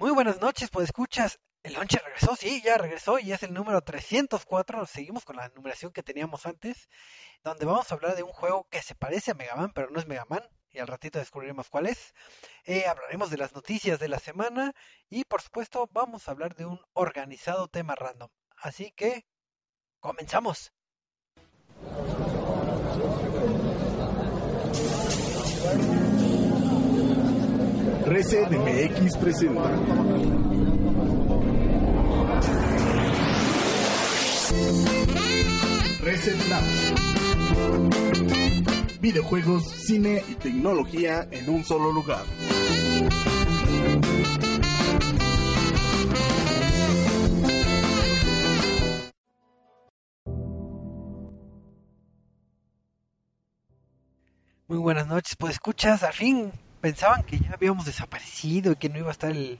Muy buenas noches, pues escuchas. El lonche regresó, sí, ya regresó y es el número 304. Seguimos con la numeración que teníamos antes, donde vamos a hablar de un juego que se parece a Mega Man, pero no es Mega Man. Y al ratito descubriremos cuál es. Eh, hablaremos de las noticias de la semana y por supuesto vamos a hablar de un organizado tema random. Así que, comenzamos. Reset MX presenta. Reset. Videojuegos, cine y tecnología en un solo lugar. Muy buenas noches, pues escuchas, al fin pensaban que ya habíamos desaparecido y que no iba a estar el,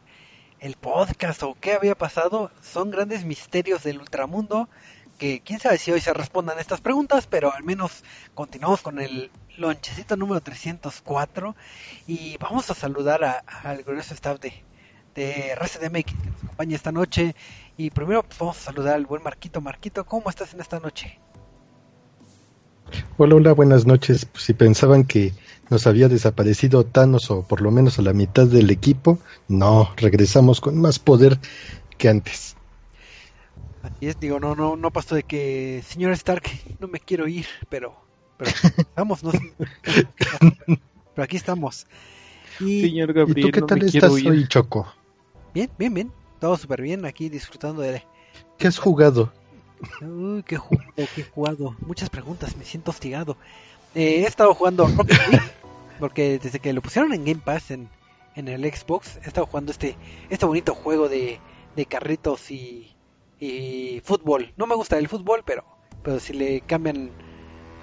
el podcast o qué había pasado. Son grandes misterios del ultramundo que quién sabe si hoy se respondan estas preguntas, pero al menos continuamos con el lonchecito número 304 y vamos a saludar al glorioso staff de, de RCDMX que nos acompaña esta noche. Y primero pues, vamos a saludar al buen Marquito. Marquito, ¿cómo estás en esta noche? Hola, hola, buenas noches. Si pensaban que nos había desaparecido Thanos o por lo menos a la mitad del equipo, no, regresamos con más poder que antes. Así es, digo, no, no, no pasó de que, señor Stark, no me quiero ir, pero, pero vamos, no, pero aquí estamos. Y Señor ¿Y Gabriel, tú qué no tal me estás hoy, Choco? bien, bien, bien, todo súper bien aquí disfrutando de... ¿Qué has jugado? Uy, qué jugado, qué jugado. Muchas preguntas, me siento hostigado. Eh, he estado jugando Rocket League, porque desde que lo pusieron en Game Pass en, en el Xbox, he estado jugando este, este bonito juego de, de carritos y, y fútbol. No me gusta el fútbol, pero, pero si le cambian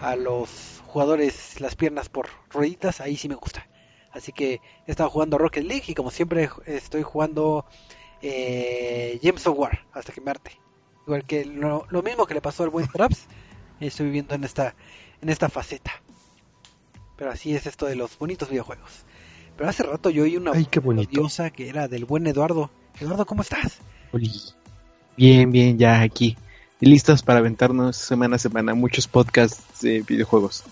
a los jugadores las piernas por rueditas, ahí sí me gusta. Así que he estado jugando Rocket League y como siempre estoy jugando eh, James of War hasta que me arte. Igual que lo, lo mismo que le pasó al buen Traps, estoy viviendo en esta, en esta faceta. Pero así es esto de los bonitos videojuegos. Pero hace rato yo oí una Ay, qué bonito. diosa que era del buen Eduardo. Eduardo, ¿cómo estás? Oli. Bien, bien, ya aquí. Y listos para aventarnos semana a semana muchos podcasts de videojuegos.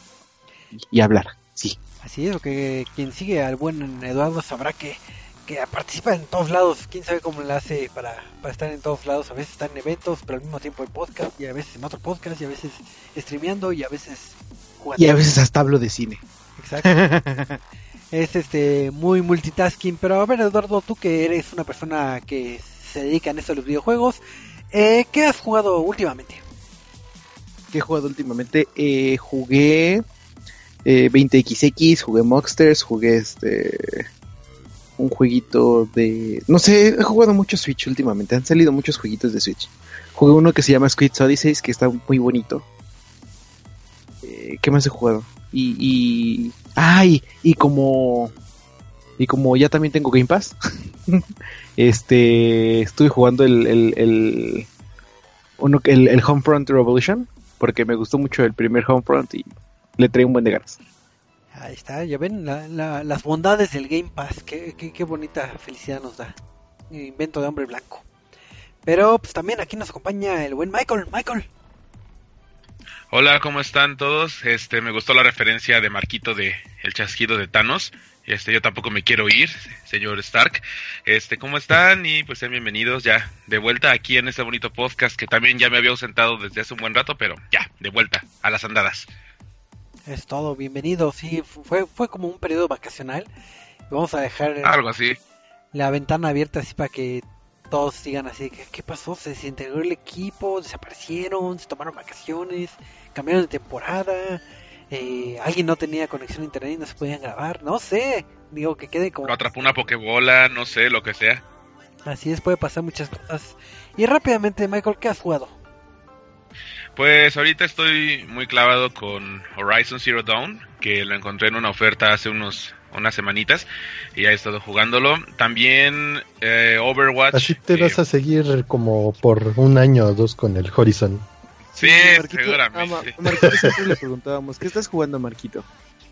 Y hablar, sí. Así es, porque quien sigue al buen Eduardo sabrá que, que participa en todos lados. Quién sabe cómo le hace para, para estar en todos lados. A veces está en eventos, pero al mismo tiempo en podcast, y a veces en otro podcast, y a veces streameando, y a veces jugando. Y a veces hasta hablo de cine. Exacto. es este muy multitasking. Pero a ver, Eduardo, tú que eres una persona que se dedica en esto de los videojuegos, eh, ¿qué has jugado últimamente? ¿Qué he jugado últimamente? Eh, jugué eh, 20XX, jugué Monsters, jugué este un jueguito de... No sé, he jugado mucho Switch últimamente, han salido muchos jueguitos de Switch. Jugué uno que se llama Squid Odyssey, que está muy bonito. Eh, ¿Qué más he jugado? Y... y... ¡Ay! Y como... Y como ya también tengo Game Pass, este... Estuve jugando el... el, el uno, el, el Homefront Revolution, porque me gustó mucho el primer Homefront y le traí un buen de ganas. Ahí está, ya ven la- la- las bondades del Game Pass. Qué, qué- qué bonita felicidad nos da. Invento de hombre blanco. Pero pues también aquí nos acompaña el buen Michael. Michael, Hola, ¿cómo están todos? Este, me gustó la referencia de Marquito de El chasquido de Thanos. Este, yo tampoco me quiero ir, señor Stark. Este, ¿cómo están? Y pues sean bienvenidos ya de vuelta aquí en este bonito podcast que también ya me había ausentado desde hace un buen rato, pero ya, de vuelta a las andadas. Es todo, bienvenido. Sí, fu- fue, fue como un periodo vacacional. Vamos a dejar Algo así. la ventana abierta así para que todos digan así, ¿qué, qué pasó? ¿Se desintegró el equipo? ¿Desaparecieron? ¿Se tomaron vacaciones? ¿Cambiaron de temporada? Eh, ¿Alguien no tenía conexión a internet y no se podían grabar? No sé, digo que quede como... Lo atrapó una pokebola, no sé, lo que sea. Así es, puede pasar muchas cosas. Y rápidamente, Michael, ¿qué has jugado? Pues ahorita estoy muy clavado con Horizon Zero Dawn, que lo encontré en una oferta hace unos unas semanitas y ya he estado jugándolo. También eh, Overwatch. Así te eh, vas a seguir como por un año o dos con el Horizon. Sí, Marquito- seguramente. ah, Ma- Marquito siempre le preguntábamos, ¿qué estás jugando, Marquito?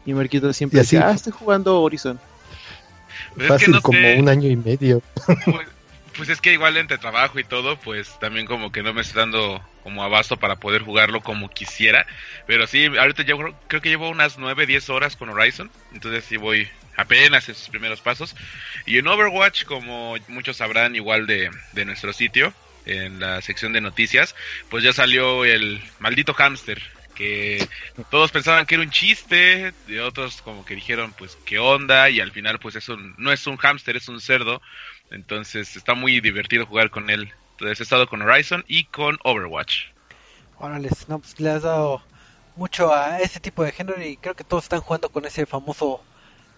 Y Marquito siempre decía, ah, estoy jugando Horizon. Pues es que Fácil no como sé. un año y medio. Pues, pues es que igual entre trabajo y todo, pues también como que no me estoy dando como abasto para poder jugarlo como quisiera. Pero sí, ahorita yo creo, creo que llevo unas 9, 10 horas con Horizon. Entonces sí voy apenas en sus primeros pasos. Y en Overwatch, como muchos sabrán igual de, de nuestro sitio, en la sección de noticias, pues ya salió el maldito hámster. Que todos pensaban que era un chiste, de otros como que dijeron pues qué onda y al final pues es un, no es un hámster, es un cerdo. Entonces está muy divertido jugar con él. Entonces he estado con Horizon y con Overwatch. Órale, no, pues le has dado mucho a ese tipo de género y creo que todos están jugando con ese famoso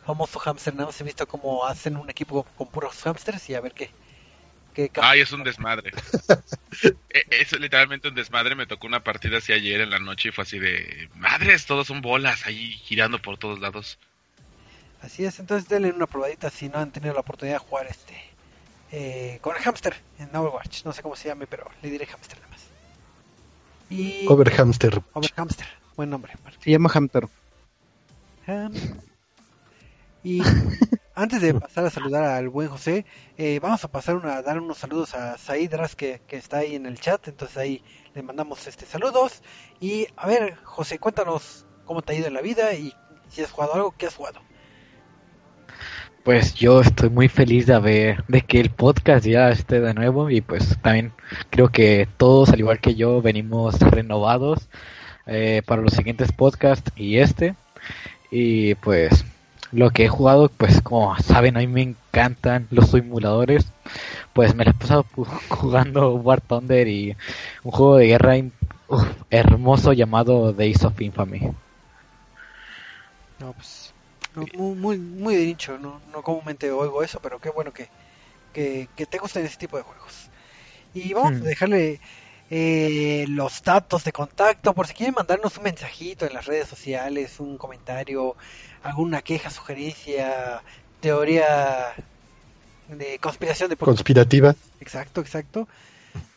famoso hamster. Nada más he visto cómo hacen un equipo con puros hamsters y a ver qué. Ca- Ay, es un desmadre. E- es literalmente un desmadre. Me tocó una partida así ayer en la noche y fue así de... Madres, todos son bolas ahí girando por todos lados. Así es, entonces denle una probadita si no han tenido la oportunidad de jugar este eh, con el hamster en Overwatch. No sé cómo se llame, pero le diré hamster nada más. Y Overhamster. Overhamster, buen nombre. Se llama Hamtaro. Ham. Y antes de pasar a saludar al buen José, eh, vamos a pasar una, a dar unos saludos a Said Ras que, que está ahí en el chat, entonces ahí le mandamos este saludos. Y a ver, José, cuéntanos cómo te ha ido en la vida y si has jugado algo, ¿qué has jugado? Pues yo estoy muy feliz de ver de que el podcast ya esté de nuevo y pues también creo que todos al igual que yo venimos renovados eh, para los siguientes podcasts y este y pues lo que he jugado pues como saben a mí me encantan los simuladores pues me lo he pasado jugando War Thunder y un juego de guerra uf, hermoso llamado Days of Infamy No, pues no, muy, muy, muy de nicho, no, no comúnmente oigo eso, pero qué bueno que, que, que te gusten ese tipo de juegos. Y vamos Hmm. a dejarle eh, los datos de contacto por si quieren mandarnos un mensajito en las redes sociales, un comentario, alguna queja, sugerencia, teoría de conspiración de Conspirativa. Exacto, exacto.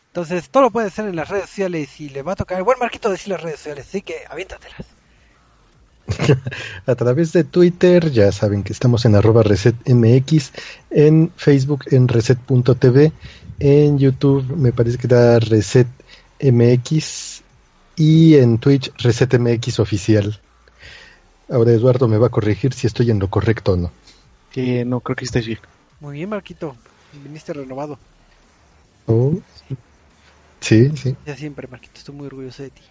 Entonces, todo lo pueden hacer en las redes sociales y le va a tocar buen Marquito decir las redes sociales, así que aviéntatelas. a través de Twitter, ya saben que estamos en arroba resetmx, en Facebook en reset.tv, en YouTube me parece que da resetmx y en Twitch resetmx oficial. Ahora Eduardo me va a corregir si estoy en lo correcto o no. Que no creo que esté así. Muy bien, Marquito, viniste renovado. Oh, Sí, sí. Ya siempre, Marquito, estoy muy orgulloso de ti.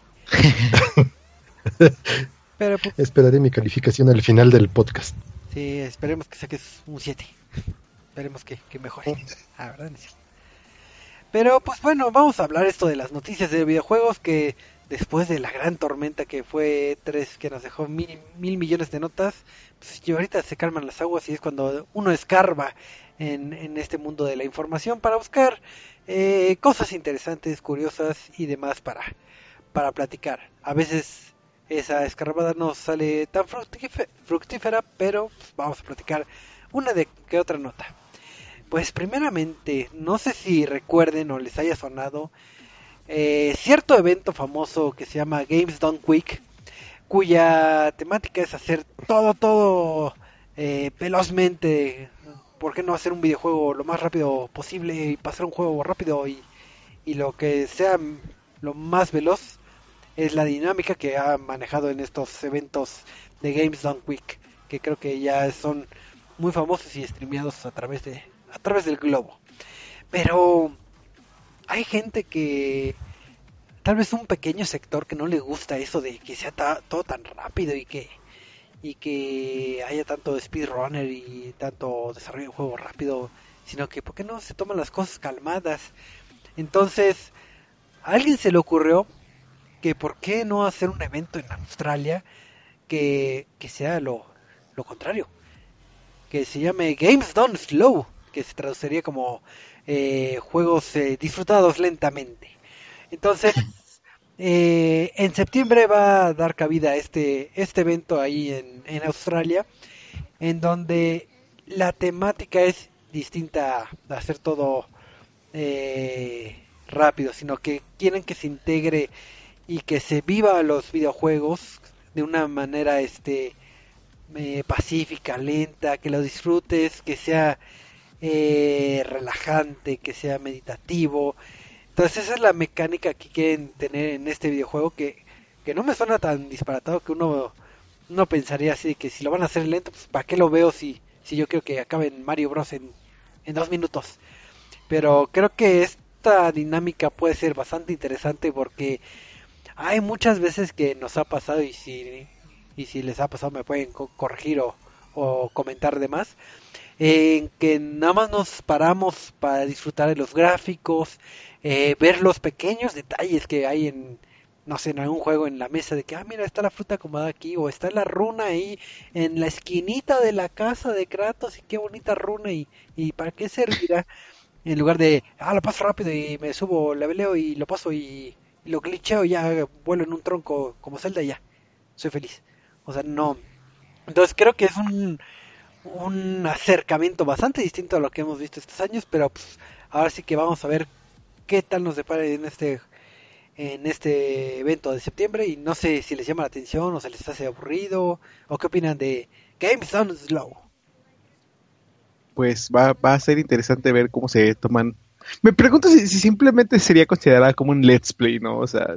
Pero pues, Esperaré mi calificación al final del podcast. sí, esperemos que saques un 7. Esperemos que, que mejore. Ah, ¿verdad? Pero pues bueno, vamos a hablar esto de las noticias de videojuegos que después de la gran tormenta que fue 3 que nos dejó mil, mil millones de notas, pues y ahorita se calman las aguas y es cuando uno escarba en, en este mundo de la información para buscar eh, cosas interesantes, curiosas y demás para, para platicar. A veces esa escarbada no sale tan fructífe- fructífera, pero pues, vamos a platicar una de que otra nota. Pues primeramente, no sé si recuerden o les haya sonado eh, cierto evento famoso que se llama Games Done Quick, cuya temática es hacer todo, todo eh, velozmente. ¿Por qué no hacer un videojuego lo más rápido posible y pasar un juego rápido y, y lo que sea lo más veloz? Es la dinámica que ha manejado en estos eventos de Games Done Quick, que creo que ya son muy famosos y streameados a través de a través del globo. Pero hay gente que tal vez un pequeño sector que no le gusta eso de que sea todo tan rápido y que y que haya tanto speedrunner y tanto desarrollo de juego rápido, sino que por qué no se toman las cosas calmadas. Entonces, a alguien se le ocurrió que por qué no hacer un evento en Australia que, que sea lo, lo contrario, que se llame Games Done Slow, que se traduciría como eh, juegos eh, disfrutados lentamente. Entonces, eh, en septiembre va a dar cabida este, este evento ahí en, en Australia, en donde la temática es distinta a hacer todo eh, rápido, sino que quieren que se integre y que se viva los videojuegos de una manera este eh, pacífica, lenta, que lo disfrutes, que sea eh, relajante, que sea meditativo. Entonces esa es la mecánica que quieren tener en este videojuego que, que no me suena tan disparatado que uno, uno pensaría así que si lo van a hacer lento, pues ¿para qué lo veo si, si yo creo que acabe en Mario Bros. en, en dos minutos? Pero creo que esta dinámica puede ser bastante interesante porque hay muchas veces que nos ha pasado y si, y si les ha pasado me pueden corregir o, o comentar de más en que nada más nos paramos para disfrutar de los gráficos, eh, ver los pequeños detalles que hay en, no sé, en algún juego en la mesa de que, ah, mira, está la fruta acomodada aquí, o está la runa ahí en la esquinita de la casa de Kratos, y qué bonita runa, y, y para qué servirá, en lugar de, ah, lo paso rápido y me subo, la veleo y lo paso y, lo glitcheo y ya vuelo en un tronco como Zelda y ya, soy feliz. O sea, no. Entonces creo que es un, un acercamiento bastante distinto a lo que hemos visto estos años, pero pues ahora sí que vamos a ver qué tal nos depara en este en este evento de septiembre y no sé si les llama la atención o se les hace aburrido o qué opinan de Game on Slow. Pues va, va a ser interesante ver cómo se toman. Me pregunto si, simplemente sería considerada como un let's play, ¿no? O sea,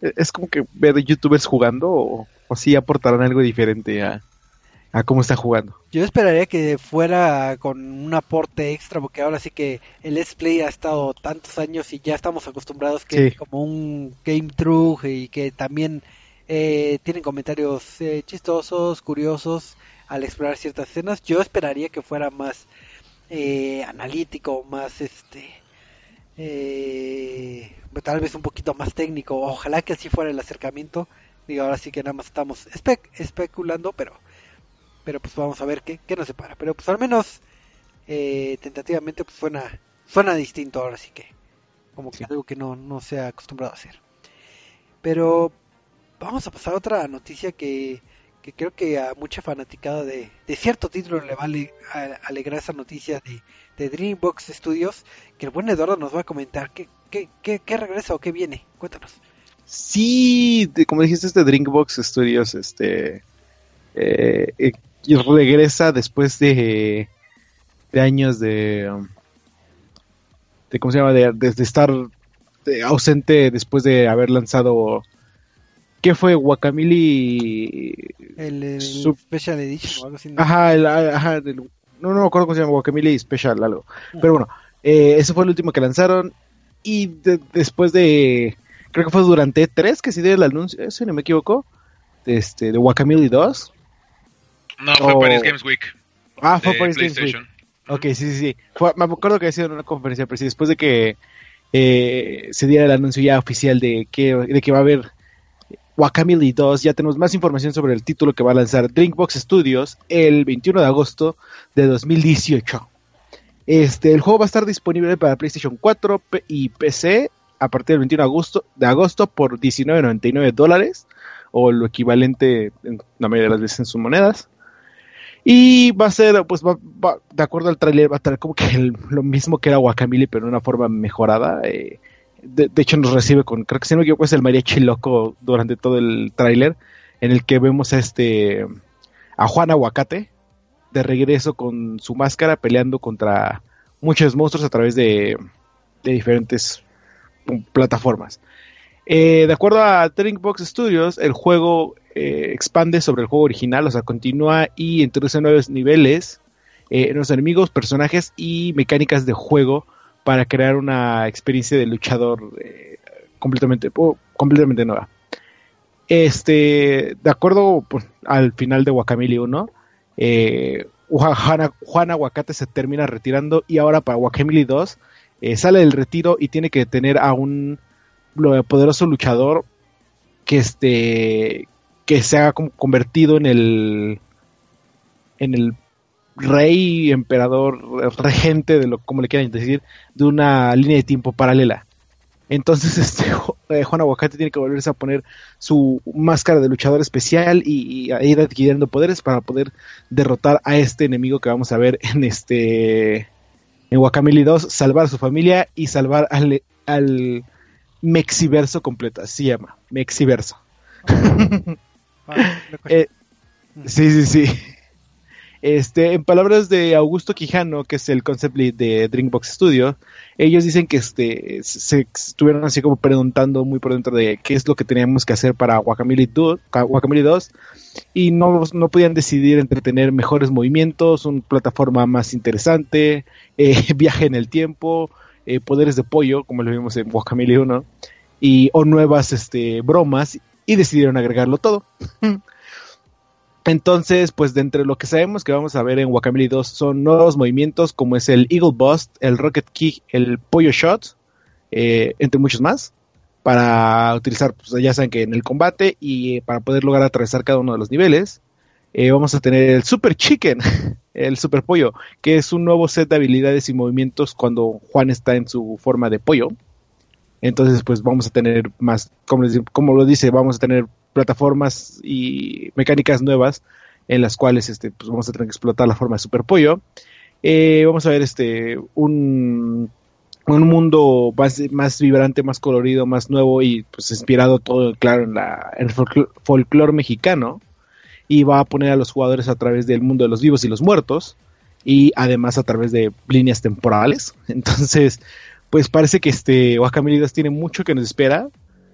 es, como que ver youtubers jugando o, o si aportarán algo diferente a, a cómo está jugando. Yo esperaría que fuera con un aporte extra, porque ahora sí que el Let's Play ha estado tantos años y ya estamos acostumbrados que es como un game true y que también eh, tienen comentarios eh, chistosos, curiosos al explorar ciertas escenas. Yo esperaría que fuera más eh, analítico, más este. tal vez un poquito más técnico. Ojalá que así fuera el acercamiento. Digo, ahora sí que nada más estamos especulando, pero pero pues vamos a ver qué, qué nos separa. Pero pues al menos eh, tentativamente pues suena, suena distinto ahora sí que, como que algo que no, no se ha acostumbrado a hacer. Pero vamos a pasar a otra noticia que, que creo que a mucha fanaticada de, de cierto título le va a alegrar esa noticia de, de Dreambox Studios, que el buen Eduardo nos va a comentar qué, qué, qué, qué regresa o qué viene. Cuéntanos. Sí, como dijiste, este Dreambox Studios, este, eh, eh y regresa después de, de años de, de ¿cómo se llama? De, de, estar ausente después de haber lanzado ¿qué fue? Guacamili el, Special Edition o algo así ajá, el, ajá no, no me acuerdo cómo se llama Guacamili Special algo pero bueno eh, ese fue el último que lanzaron y después de creo que fue durante tres que se dio el anuncio si no me equivoco este, de Guacamili 2 no, fue Paris Games Week. Ah, fue Paris Games Week. Ok, sí, sí, sí. me acuerdo que había sido en una conferencia, pero sí, después de que eh, se diera el anuncio ya oficial de que, de que va a haber Wakamili 2, ya tenemos más información sobre el título que va a lanzar Drinkbox Studios el 21 de agosto de 2018. Este, el juego va a estar disponible para PlayStation 4 y PC a partir del 21 de agosto, de agosto por 19.99 dólares o lo equivalente en la mayoría de las veces en sus monedas. Y va a ser, pues, va, de acuerdo al tráiler, va a estar como que lo mismo que era Guacamole, pero de una forma mejorada. Eh, de, hecho, nos recibe con, creo que si no me es el mariachi loco durante todo el tráiler, en el que vemos a este, a Juan Aguacate, de regreso con su máscara, peleando contra muchos monstruos a través de, de diferentes plataformas. Eh, de acuerdo a Drinkbox Studios, el juego eh, expande sobre el juego original, o sea, continúa y introduce nuevos niveles, eh, nuevos enemigos, personajes y mecánicas de juego para crear una experiencia de luchador eh, completamente, completamente nueva. Este, de acuerdo pues, al final de Guacamole 1, Juan, Juan, Aguacate se termina retirando y ahora para Guacamole 2 sale del retiro y tiene que tener a un poderoso luchador que este que se ha convertido en el en el rey, emperador, regente de lo como le quieran decir, de una línea de tiempo paralela. Entonces, este eh, Juan Aguacate tiene que volverse a poner su máscara de luchador especial y, ir adquiriendo poderes para poder derrotar a este enemigo que vamos a ver en este en Guacamole 2, salvar a su familia y salvar al, al Mexiverso completo, así se llama, Mexiverso. Ah, eh, Sí, sí, sí. Este, en palabras de Augusto Quijano, que es el concept lead de Drinkbox Studio, ellos dicen que este, se estuvieron así como preguntando muy por dentro de qué es lo que teníamos que hacer para Guacamole 2, Guacamole 2 y no, no podían decidir entre tener mejores movimientos, una plataforma más interesante, eh, viaje en el tiempo, eh, poderes de pollo, como lo vimos en Guacamole 1, y, o nuevas este, bromas, y decidieron agregarlo todo. Entonces, pues de entre lo que sabemos que vamos a ver en Guacamole 2 son nuevos movimientos como es el Eagle Bust, el Rocket Kick, el Pollo Shot, eh, entre muchos más, para utilizar, pues ya saben que en el combate y eh, para poder lograr atravesar cada uno de los niveles. Eh, vamos a tener el Super Chicken, el Super Pollo, que es un nuevo set de habilidades y movimientos cuando Juan está en su forma de pollo. Entonces, pues vamos a tener más, como, como lo dice, vamos a tener plataformas y mecánicas nuevas en las cuales este, pues vamos a tener que explotar la forma de Super Pollo. Eh, vamos a ver este un, un mundo más, más, vibrante, más colorido, más nuevo y pues inspirado todo, claro, en, la, en el folclore mexicano. Y va a poner a los jugadores a través del mundo de los vivos y los muertos. Y además a través de líneas temporales. Entonces, pues parece que este Medidas tiene mucho que nos espera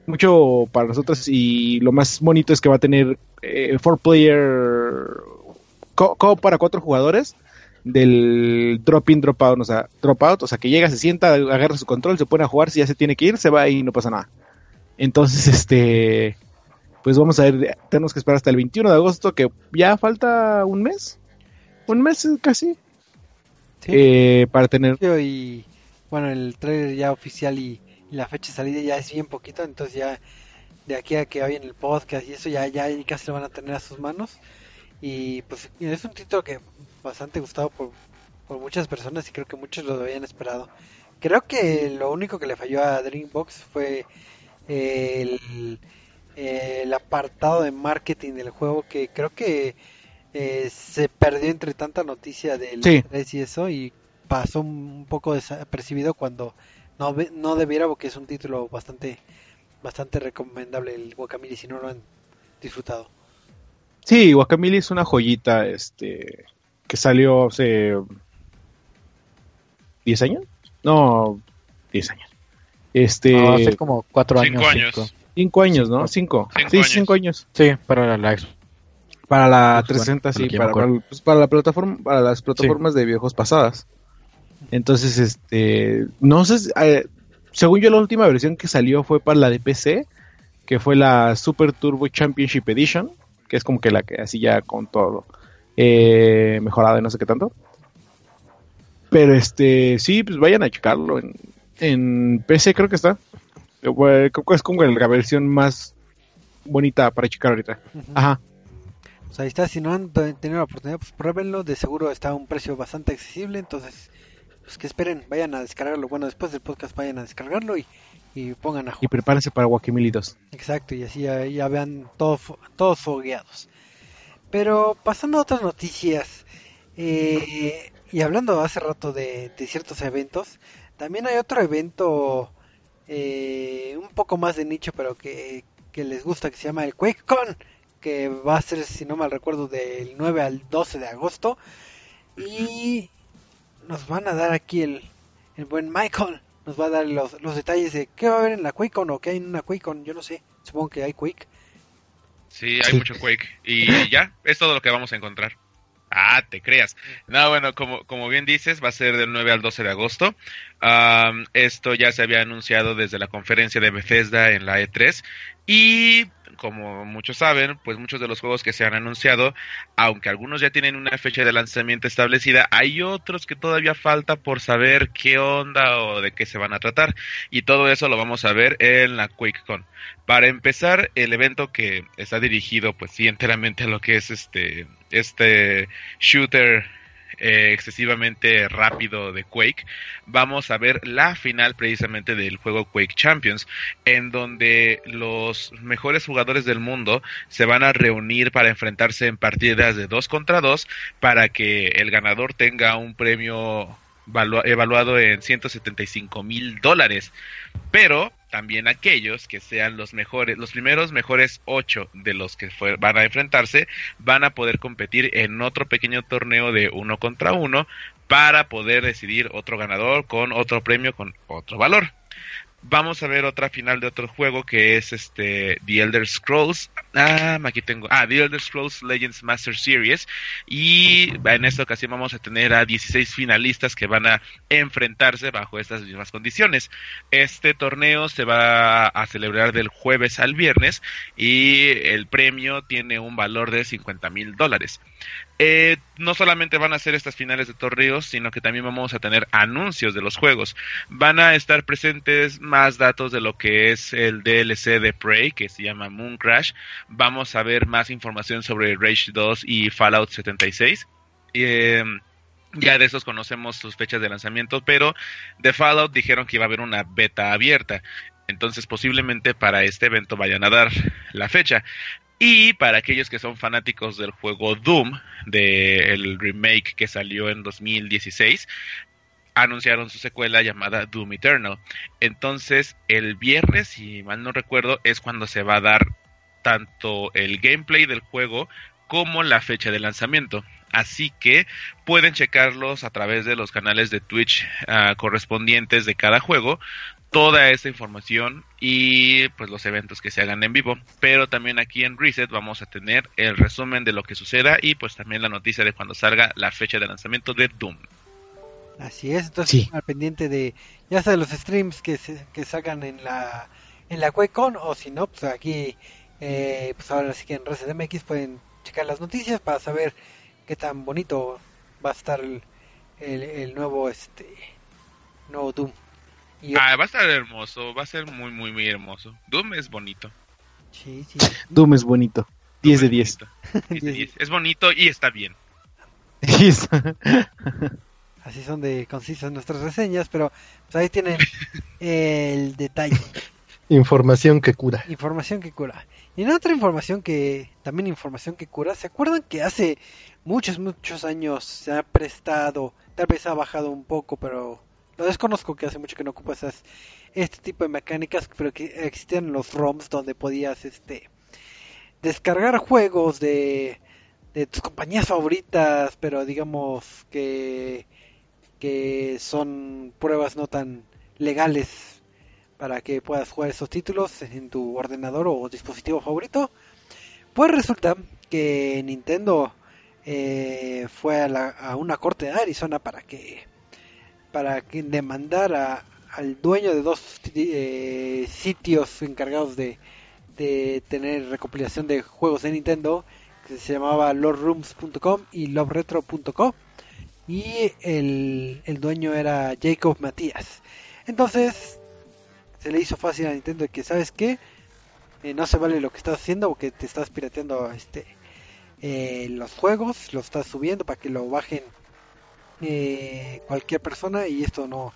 mucho para nosotros y lo más bonito es que va a tener eh, four player co, para cuatro jugadores del drop in drop out o sea drop out o sea que llega se sienta agarra su control se pone a jugar si ya se tiene que ir se va y no pasa nada. Entonces este pues vamos a ver tenemos que esperar hasta el 21 de agosto que ya falta un mes un mes casi eh, para tener y bueno el trailer ya oficial y la fecha de salida ya es bien poquito, entonces ya de aquí a que en el podcast y eso ya, ya casi lo van a tener a sus manos. Y pues es un título que bastante gustado por, por muchas personas y creo que muchos lo habían esperado. Creo que lo único que le falló a Dreambox fue el, el apartado de marketing del juego que creo que eh, se perdió entre tanta noticia del sí. y eso y pasó un poco desapercibido cuando no, no debiera porque es un título bastante bastante recomendable el Guacamole si no lo han disfrutado. Sí, Guacamole es una joyita este que salió hace 10 años? No, 10 años. Este hace como 4 años. 5 años. 5 años, ¿no? 5. Sí, 5 años. Sí, para la para la 360 sí, para, pues, para, la plataforma para las plataformas de viejos pasadas. Entonces, este, no sé, eh, según yo la última versión que salió fue para la de PC, que fue la Super Turbo Championship Edition, que es como que la que así ya con todo eh, mejorado y no sé qué tanto. Pero este, sí, pues vayan a checarlo. En, en PC creo que está. Creo que es como la versión más bonita para checar ahorita. Ajá. Pues ahí está, si no han tenido la oportunidad, pues pruébenlo. De seguro está a un precio bastante accesible. Entonces, pues que esperen, vayan a descargarlo. Bueno, después del podcast vayan a descargarlo y, y pongan a jugar. Y prepárense para Guacamole 2. Exacto, y así ya, vean todos, todos fogueados. Pero pasando a otras noticias, eh, y hablando hace rato de, ciertos eventos, también hay otro evento eh, un poco más de nicho, pero que, que les gusta, que se llama el QuakeCon, que va a ser, si no mal recuerdo, del 9 al 12 de agosto. Y nos van a dar aquí el, el buen Michael. Nos va a dar los, los detalles de qué va a haber en la QuakeCon o qué hay en una QuakeCon. Yo no sé. Supongo que hay Quake. Sí, hay mucho Quake. Y ya, es todo lo que vamos a encontrar. Ah, te creas. No, bueno, como, como bien dices, va a ser del 9 al 12 de agosto. esto ya se había anunciado desde la conferencia de Bethesda en la E3. Y como muchos saben, pues muchos de los juegos que se han anunciado, aunque algunos ya tienen una fecha de lanzamiento establecida, hay otros que todavía falta por saber qué onda o de qué se van a tratar. Y todo eso lo vamos a ver en la QuakeCon. Para empezar, el evento que está dirigido, pues sí, enteramente a lo que es este, este shooter eh, excesivamente rápido de Quake, vamos a ver la final precisamente del juego Quake Champions, en donde los mejores jugadores del mundo se van a reunir para enfrentarse en partidas de 2 contra 2 para que el ganador tenga un premio evaluado en 175 mil dólares. Pero también aquellos que sean los mejores, los primeros mejores ocho de los que van a enfrentarse, van a poder competir en otro pequeño torneo de uno contra uno para poder decidir otro ganador con otro premio con otro valor. Vamos a ver otra final de otro juego que es este The Elder Scrolls. Ah, aquí tengo. Ah, The Elder Scrolls Legends Master Series. Y en esta ocasión vamos a tener a 16 finalistas que van a enfrentarse bajo estas mismas condiciones. Este torneo se va a celebrar del jueves al viernes y el premio tiene un valor de 50 mil dólares. Eh, no solamente van a ser estas finales de torneos, sino que también vamos a tener anuncios de los juegos. Van a estar presentes más datos de lo que es el DLC de Prey, que se llama Moon Crash. Vamos a ver más información sobre Rage 2 y Fallout 76. Eh, ya de esos conocemos sus fechas de lanzamiento, pero de Fallout dijeron que iba a haber una beta abierta. Entonces posiblemente para este evento vayan a dar la fecha. Y para aquellos que son fanáticos del juego Doom, del remake que salió en 2016, anunciaron su secuela llamada Doom Eternal. Entonces, el viernes, si mal no recuerdo, es cuando se va a dar tanto el gameplay del juego como la fecha de lanzamiento. Así que pueden checarlos a través de los canales de Twitch ah, correspondientes de cada juego, toda esta información y pues los eventos que se hagan en vivo. Pero también aquí en Reset vamos a tener el resumen de lo que suceda y pues también la noticia de cuando salga la fecha de lanzamiento de Doom. Así es, entonces Sí. al pendiente de ya sea de los streams que se, que salgan en la en la QuakeCon o si no, pues aquí eh, pues ahora sí que en Reset MX pueden checar las noticias para saber qué tan bonito va a estar el, el, el nuevo este nuevo Doom. Y Ah, va a estar hermoso, va a ser muy muy muy hermoso. Doom es bonito. sí, sí. Doom es bonito. 10 de Doom 10. es bonito. 10 de 10. Es bonito y está bien. Así son de concisas nuestras reseñas, pero pues ahí tienen el detalle. Información que cura. Información que cura. Y en otra información que, también información que cura, ¿se acuerdan que hace muchos, muchos años se ha prestado, tal vez ha bajado un poco, pero lo desconozco que hace mucho que no ocupa esas, este tipo de mecánicas, pero que existían los ROMs donde podías, este, descargar juegos de, de tus compañías favoritas, pero digamos que, que son pruebas no tan legales para que puedas jugar esos títulos en tu ordenador o dispositivo favorito. Pues resulta que Nintendo eh, fue a, la- a una corte de Arizona para que para que demandara al dueño de dos eh, sitios encargados de, de tener recopilación de juegos de Nintendo que se llamaba loverooms.com y loveretro.com y el, el dueño era Jacob Matías. Entonces se le hizo fácil a Nintendo que sabes qué Eh, no se vale lo que estás haciendo porque te estás pirateando este eh, los juegos, lo estás subiendo para que lo bajen eh, cualquier persona y esto no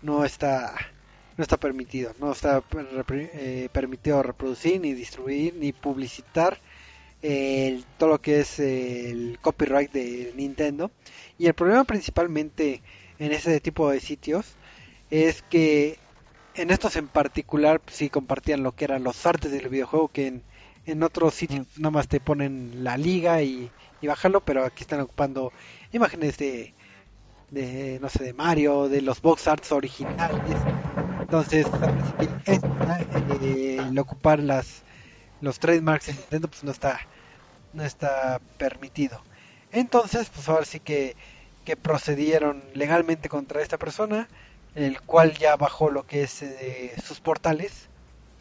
no está no está permitido, no está eh, permitido reproducir ni distribuir ni publicitar el- todo lo que es el copyright de Nintendo. Y el problema principalmente en ese tipo de sitios es que en estos en particular sí compartían lo que eran los artes del videojuego que en, en otros sitios nada más te ponen la liga y, y bajarlo pero aquí están ocupando imágenes de de no sé de Mario de los box arts originales. Entonces esta, eh, el ocupar las los trademarks de Nintendo pues no está no está permitido. Entonces pues ahora sí que que procedieron legalmente contra esta persona el cual ya bajó lo que es eh, sus portales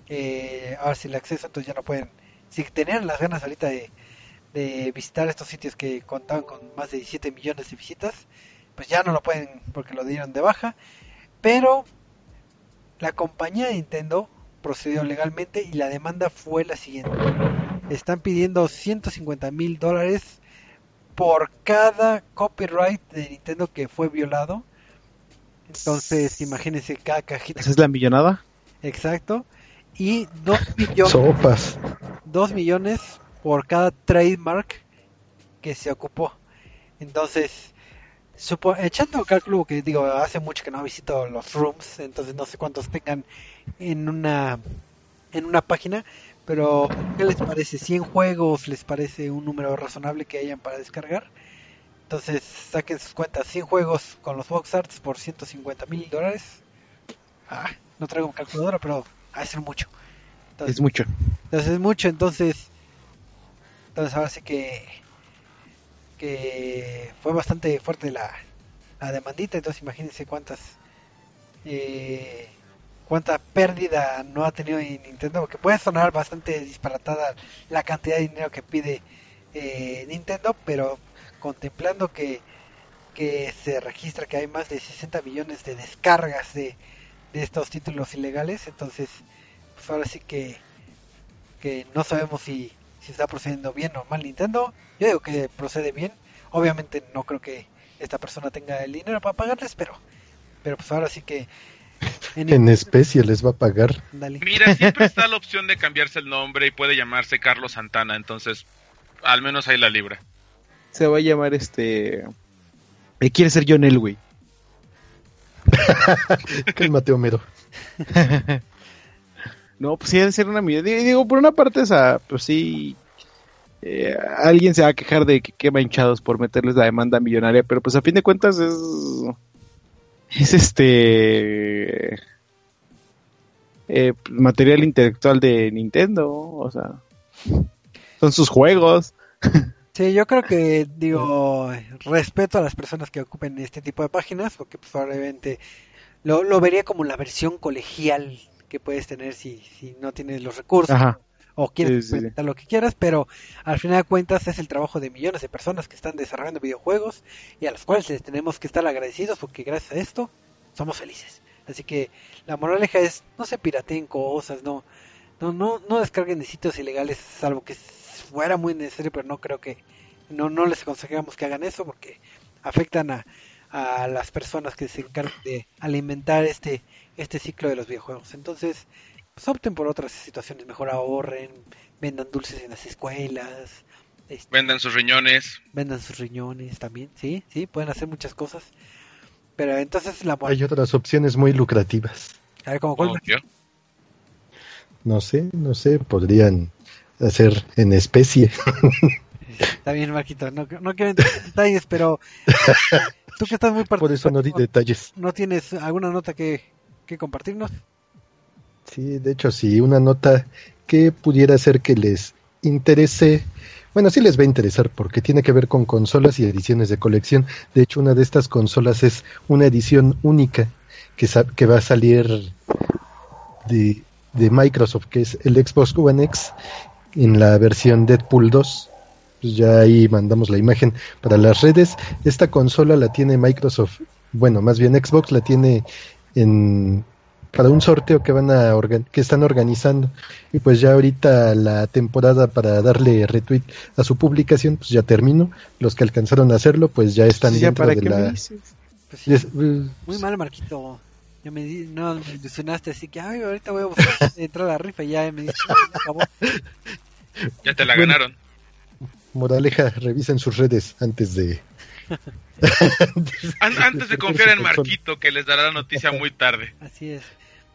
eh, ahora sí el acceso entonces ya no pueden si tenían las ganas ahorita de, de visitar estos sitios que contaban con más de 17 millones de visitas pues ya no lo pueden porque lo dieron de baja. Pero la compañía de Nintendo procedió legalmente y la demanda fue la siguiente. Están pidiendo 150 mil dólares por cada copyright de Nintendo que fue violado. Entonces imagínense cada cajita. ¿Esa es la millonada? exacto. Y 2 millones Sopas. 2 millones por cada trademark que se ocupó. Entonces, supo- echando cálculo que digo, hace mucho que no visito los rooms, entonces no sé cuántos tengan en una en una página, pero ¿qué les parece? ¿100 juegos les parece un número razonable que hayan para descargar? Entonces saquen sus cuentas, 100 juegos con los box arts por 150 mil dólares. Ah, no traigo calculadora, pero ha de ser mucho. Entonces, Es mucho. entonces es mucho, entonces entonces ahora sí que que fue bastante fuerte la, la demandita, entonces imagínense cuántas eh, cuánta pérdida no ha tenido en Nintendo, porque puede sonar bastante disparatada la cantidad de dinero que pide eh, Nintendo, pero contemplando que que se registra que hay más de 60 millones de descargas de, de estos títulos ilegales, entonces pues ahora sí que que no sabemos si, si está procediendo bien o mal Nintendo. Yo digo que procede bien. Obviamente no creo que esta persona tenga el dinero para pagarles, pero pero pues ahora sí que en, En especie les va a pagar. Dale. Mira, siempre está la opción de cambiarse el nombre y puede llamarse Carlos Santana, entonces al menos ahí la libra. Se va a llamar este. eh, quiere ser John Elway. Cálmate, Homero. No, pues sí, debe ser una. Digo, digo, por una parte, esa, pues sí. eh, alguien se va a quejar de que quema hinchados por meterles la demanda millonaria, pero pues a fin de cuentas es. Es este. eh, material intelectual de Nintendo, o sea. Son sus juegos. Sí, yo creo que digo respeto a las personas que ocupen este tipo de páginas, porque pues probablemente lo, lo vería como la versión colegial que puedes tener si, si no tienes los recursos Ajá. o quieres Sí, lo que quieras, pero al final de cuentas es el trabajo de millones de personas que están desarrollando videojuegos y a los cuales les tenemos que estar agradecidos porque gracias a esto somos felices. Así que la moraleja es no se pirateen cosas, no no no no descarguen de sitios ilegales salvo que fuera muy necesario, pero no creo que no no les aconsejamos que hagan eso porque afectan a a las personas que se encargan de alimentar este este ciclo de los videojuegos. Entonces, pues opten por otras situaciones, mejor ahorren, vendan dulces en las escuelas, este, Vendan sus riñones. vendan sus riñones también, sí, sí, pueden hacer muchas cosas. Pero entonces la Hay otras opciones muy lucrativas. a ver, cuál, obvio. No sé, no sé, podrían hacer en especie. está bien, Marquito, no, no quiero entrar en detalles, pero tú que estás muy Por eso no di detalles. ¿no tienes alguna nota que, que compartirnos? Sí, de hecho sí, una nota que pudiera ser que les interese. Bueno, sí les va a interesar porque tiene que ver con consolas y ediciones de colección. De hecho, una de estas consolas es una edición única que, que va a salir de, de Microsoft, que es el Xbox One X en la versión Deadpool 2. Pues ya ahí mandamos la imagen para las redes. Esta consola la tiene Microsoft, bueno, más bien Xbox la tiene en para un sorteo que van a organ- que están organizando y pues ya ahorita la temporada para darle retweet a su publicación pues ya terminó los que alcanzaron a hacerlo pues ya están Ya, dentro ¿para de qué me la dices? Pues sí, muy mal, Marquito. Ya me di, no, me ilusionaste, así que ay, ahorita voy a buscar entrar a la rifa y ya me dice, "No, ya acabó". Ya te la Bueno. ganaron. Moraleja revisen sus redes antes de An- antes de confiar en. Marquito, que les dará la noticia muy tarde. Así es.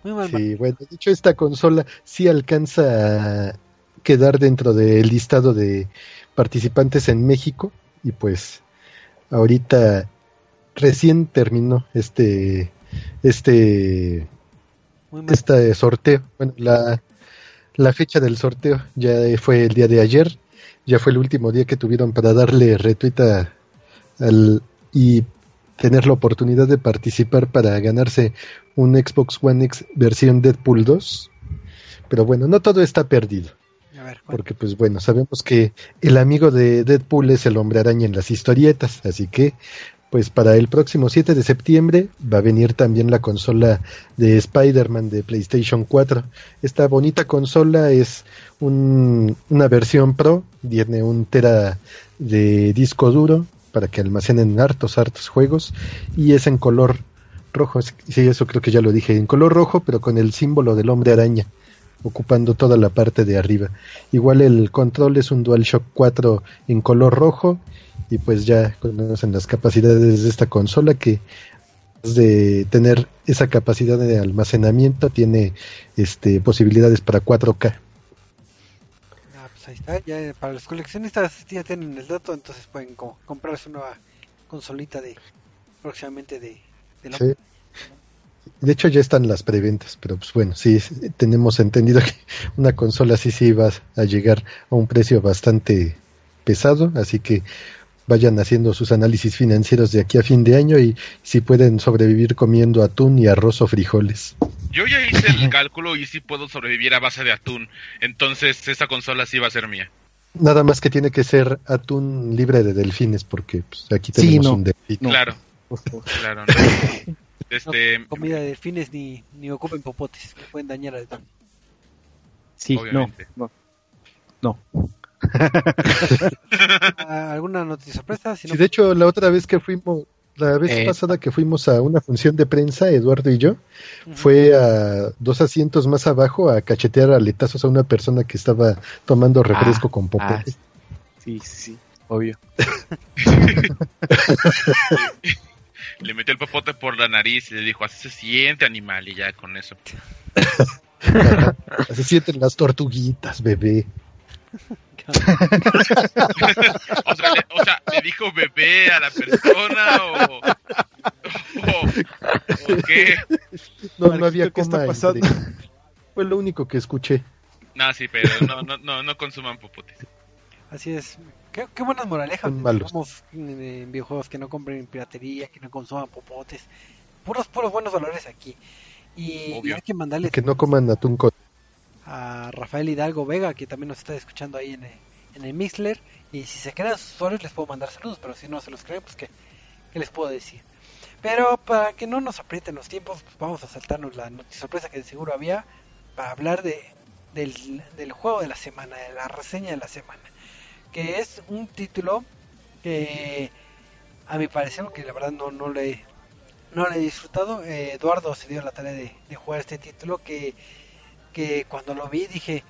Muy mal, Sí, bueno, de hecho esta consola sí alcanza a quedar dentro del listado de participantes en México y pues ahorita recién terminó este este este sorteo. Bueno, la, la fecha del sorteo ya fue el día de ayer, ya fue el último día que tuvieron para darle retweet a- al, y tener la oportunidad de participar para ganarse un Xbox One X versión Deadpool 2. Pero bueno, no todo está perdido, A ver, ¿cuál? porque pues bueno, sabemos que el amigo de Deadpool es el hombre araña en las historietas, así que pues para el próximo 7 de septiembre va a venir también la consola de Spider-Man de PlayStation 4. Esta bonita consola es un- una versión Pro, tiene un tera de disco duro para que almacenen hartos, hartos juegos y es en color rojo. Sí, eso creo que ya lo dije, en color rojo, pero con el símbolo del hombre araña ocupando toda la parte de arriba. Igual el control es un DualShock 4 en color rojo y pues ya conocen las capacidades de esta consola que de tener esa capacidad de almacenamiento tiene este posibilidades para 4K. Ahí está, ya para los coleccionistas ya tienen el dato, entonces pueden co- comprarse una consolita de próximamente de, de la- Sí. De hecho ya están las preventas, pero pues bueno, sí, tenemos entendido que una consola así sí va a llegar a un precio bastante pesado, así que vayan haciendo sus análisis financieros de aquí a fin de año y si pueden sobrevivir comiendo atún y arroz o frijoles. Yo ya hice el cálculo y sí puedo sobrevivir a base de atún. Entonces esa consola sí va a ser mía. Nada más que tiene que ser atún libre de delfines porque pues, aquí Sí, tenemos no. un delfín. No. Claro, no. Este, no, comida de delfines ni, ni ocupen popotes que pueden dañar al don. Sí, Obviamente. no, no. Ah, ¿Alguna noticia sorpresa? Si no, Sí, de hecho, la otra vez que fuimos, la vez Eh. pasada que fuimos a una función de prensa, Eduardo y yo, fue a dos asientos más abajo a cachetear aletazos a una persona que estaba tomando refresco con ah, popote. Sí, sí, sí, obvio. le metió el popote por la nariz y le dijo, así se siente animal y ya con eso. Se sienten las tortuguitas, bebé. O sea, le, o sea, ¿le dijo bebé a la persona o, o, o qué? No, no había ¿qué está pasando? Fue lo único que escuché. No, sí, pero no, no, no, no consuman popotes. Así es. Qué, qué buenas moralejas. Malos. En, en videojuegos que no compren piratería, que no consuman popotes. Puros, puros buenos valores aquí. Y, Obvio. y hay que mandarle Que no coman atún con... a Rafael Hidalgo Vega, que también nos está escuchando ahí en el, en el Mixler. Y si se crean sus usuarios, les puedo mandar saludos, pero si no se los creen, pues ¿qué, qué les puedo decir? Pero para que no nos aprieten los tiempos, pues vamos a saltarnos la sorpresa que de seguro había para hablar de, del, del juego de la semana, de la reseña de la semana. Que es un título que a mi parecer, que la verdad no, no le no le he disfrutado. eh, Eduardo se dio la tarea de, de jugar este título que, que cuando lo vi dije,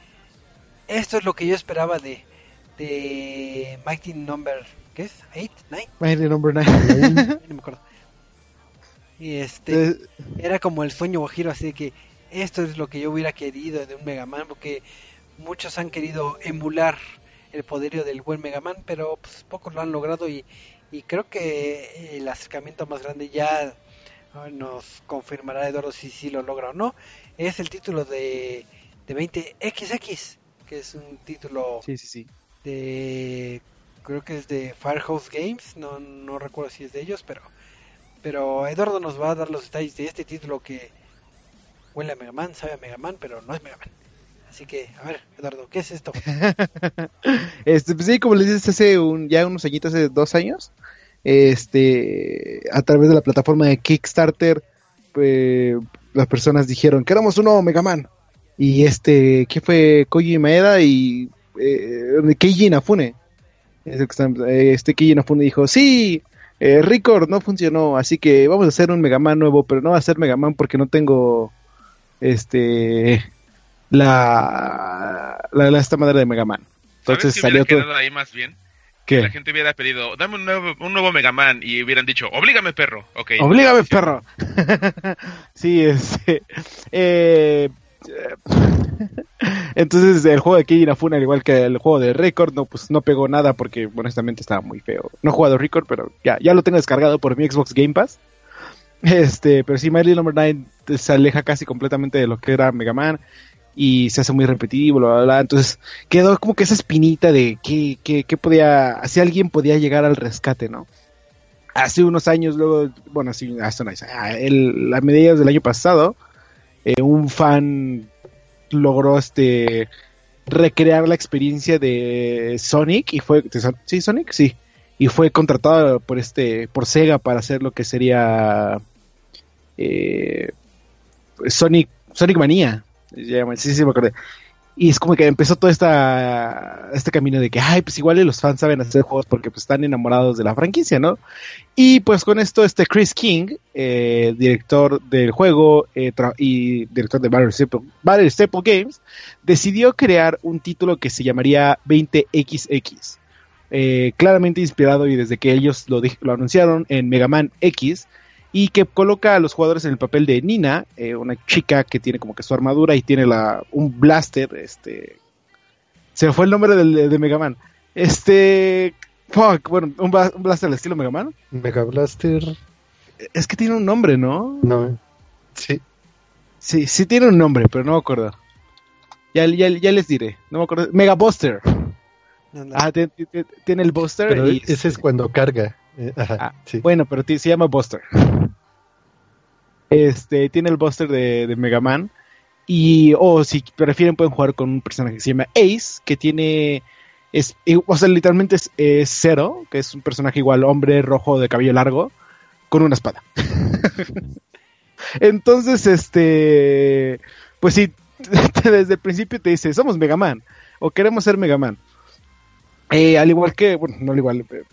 esto es lo que yo esperaba de, de Mighty Number, ¿qué es? ¿8? ¿9? Mighty Number 9. No me acuerdo. Y este, era como el sueño guajiro, así de que esto es lo que yo hubiera querido de un Mega Man, porque muchos han querido emular el poderío del buen Mega Man, pero pues, pocos lo han logrado y, y creo que el acercamiento más grande ya nos confirmará Eduardo si sí lo logra o no. Es el título de, de 20XX, que es un título sí, sí, sí. de creo que es de Firehouse Games, no, no recuerdo si es de ellos, pero pero Eduardo nos va a dar los detalles de este título que huele a Mega Man, sabe a Mega Man, pero no es Mega Man. Así que, a ver, Eduardo, ¿qué es esto? Este, pues sí, como les dices, hace un, ya unos añitos, hace dos años, este, a través de la plataforma de Kickstarter, pues, las personas dijeron, queremos un nuevo Mega Man. Y este, ¿qué fue? Koji Maeda y eh, Keiji Inafune. Que eh, Este Keiji Inafune dijo, sí, eh, Record no funcionó, así que vamos a hacer un Mega Man nuevo, pero no va a ser Mega Man porque no tengo, este, la, la, la- esta madre de Mega Man. Entonces ¿Sabes qué salió todo. ahí más bien? ¿Qué? La gente hubiera pedido, dame un nuevo, un nuevo Mega Man y hubieran dicho, oblígame perro. Ok. Oblígame, perro. sí, este. eh, entonces el juego de Keiji Inafune, al igual que el juego de Record, no, pues no pegó nada porque honestamente estaba muy feo. No he jugado Record, pero ya, ya lo tengo descargado por mi Xbox Game Pass. Este, pero sí, Mighty Number 9 se aleja casi completamente de lo que era Mega Man y se hace muy repetitivo. Entonces quedó como que esa espinita de que, que, que podía, si alguien podía llegar al rescate, ¿no? Hace unos años, luego, bueno, sí, hace unos años, ah, el- a mediados del año pasado, eh, un fan logró este recrear la experiencia de Sonic y fue, sí, Sonic, sí, y fue contratado por este, por Sega para hacer lo que sería eh, Sonic, Sonic llama, Y es como que empezó todo esta, este camino de que, ay, pues igual los fans saben hacer juegos porque pues, están enamorados de la franquicia, ¿no? Y pues con esto, este Chris King, eh, director del juego eh, y director de Battle Staple, Games, decidió crear un título que se llamaría 20XX. eh, claramente inspirado y desde que ellos lo, lo anunciaron en Mega Man X y que coloca a los jugadores en el papel de Nina, eh, una chica que tiene como que su armadura y tiene la un blaster, este se me fue el nombre del, de Mega Man. Este fuck, bueno, un, bla- un blaster al estilo Mega Man. Mega Blaster, Es que tiene un nombre, ¿no? no. Sí, Sí, sí tiene un nombre, pero no me acuerdo. Ya, ya, ya les diré, no me acuerdo. Mega Buster. Ah, tiene, el Buster pero y ese es cuando carga. Eh, ajá, Ah, sí. Bueno, pero ti- se llama Buster. Este, tiene el Buster de, Mega Man. Y, o si prefieren, pueden jugar con un personaje que se llama Ace, que tiene. Es, o sea, literalmente es, Zero, que es un personaje igual, hombre rojo de cabello largo, con una espada. Entonces, este. Pues sí, desde el principio te dice: Somos Mega Man, o queremos ser Mega Man. Eh, al igual que, bueno, no al igual, eh,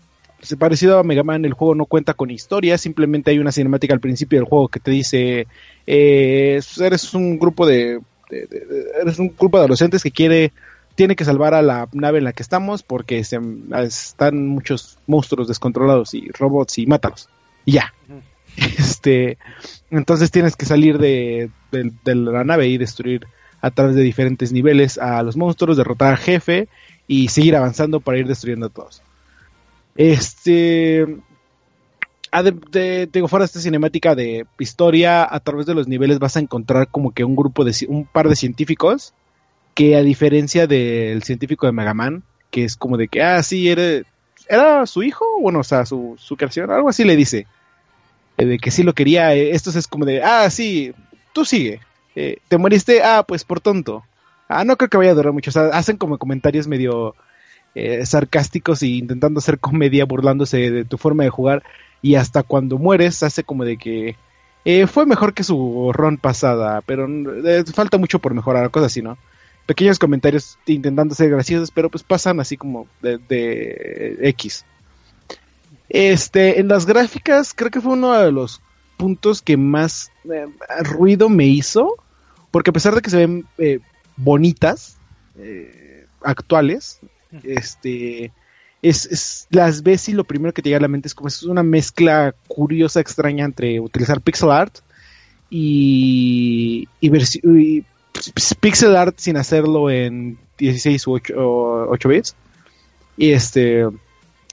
parecido a Mega Man, el juego no cuenta con historia, simplemente hay una cinemática al principio del juego que te dice, eh, eres un grupo de, de- de- de- eres un grupo de adolescentes que quiere, tiene que salvar a la nave en la que estamos porque se, están muchos monstruos descontrolados y robots y mátalos. Y ya. Este, entonces tienes que salir de, de- de la nave y destruir a través de diferentes niveles a los monstruos, derrotar al jefe y seguir avanzando para ir destruyendo a todos. Este. de- digo, fuera de esta cinemática de historia, a través de los niveles vas a encontrar como que un grupo de un par de científicos que a diferencia del científico de Mega Man, que es como de que, ah, sí, era, era su hijo, bueno, o sea, su, su creación, algo así le dice, eh, de que sí lo quería, eh, estos es como de, ah, sí, tú sigue, eh, te moriste, ah, pues por tonto, ah, no creo que vaya a durar mucho, o sea, hacen como comentarios medio eh, sarcásticos e intentando hacer comedia, burlándose de tu forma de jugar, y hasta cuando mueres hace como de que eh, fue mejor que su run pasada, pero eh, falta mucho por mejorar, cosas así, ¿no? Pequeños comentarios intentando ser graciosos, pero pues pasan así como de, de X. Este, en las gráficas, creo que fue uno de los puntos que más eh, ruido me hizo, porque a pesar de que se ven eh, bonitas, eh, actuales, este, es, es- las ves y lo primero que te llega a la mente es como es una mezcla curiosa, extraña entre utilizar pixel art y, y, y pixel art sin hacerlo en 16 u 8, o 8 bits. Y este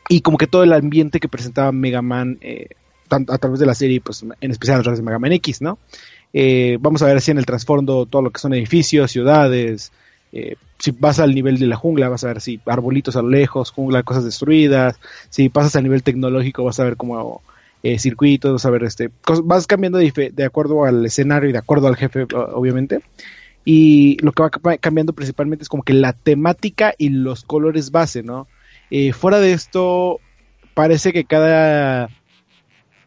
y como que todo el ambiente que presentaba Mega Man eh, a través de la serie, pues en especial a través de Mega Man X, ¿no? Eh, vamos a ver así en el trasfondo todo lo que son edificios, ciudades. eh, si vas al nivel de la jungla, vas a ver así arbolitos a lo lejos, jungla, cosas destruidas. Si pasas al nivel tecnológico, vas a ver como eh, circuitos, vas a ver este, vas cambiando de, acuerdo al escenario y de acuerdo al jefe, obviamente. Y lo que va ca- cambiando principalmente es como que la temática y los colores base, ¿no? Eh, fuera de esto, parece que cada,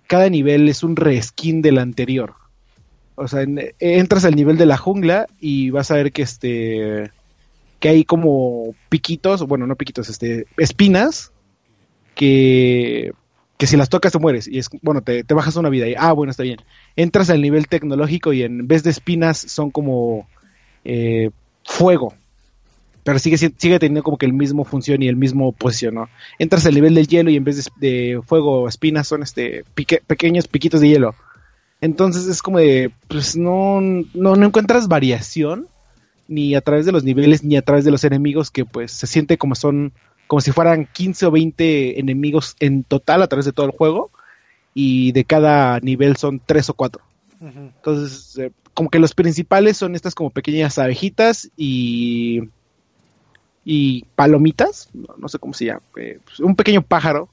cada nivel es un reskin del anterior. O sea, eh, entras al nivel de la jungla y vas a ver que este que hay como piquitos, bueno, no piquitos, este, espinas que que si las tocas te mueres y es bueno, te, te bajas una vida y ah, bueno, está bien. Entras al nivel tecnológico y en vez de espinas son como eh, fuego. Pero sigue, si- sigue teniendo como que el mismo función y el mismo posición. Entras al nivel del hielo y en vez de, fuego o espinas son este pequeños piquitos de hielo. Entonces es como de, pues no, no encuentras variación ni a través de los niveles ni a través de los enemigos que pues se siente como son, como si fueran 15 o 20 enemigos en total a través de todo el juego y de cada nivel son 3 o 4. Ujú. Entonces, eh, como que los principales son estas como pequeñas abejitas y y palomitas, no, no sé cómo se llama, eh, pues, un pequeño pájaro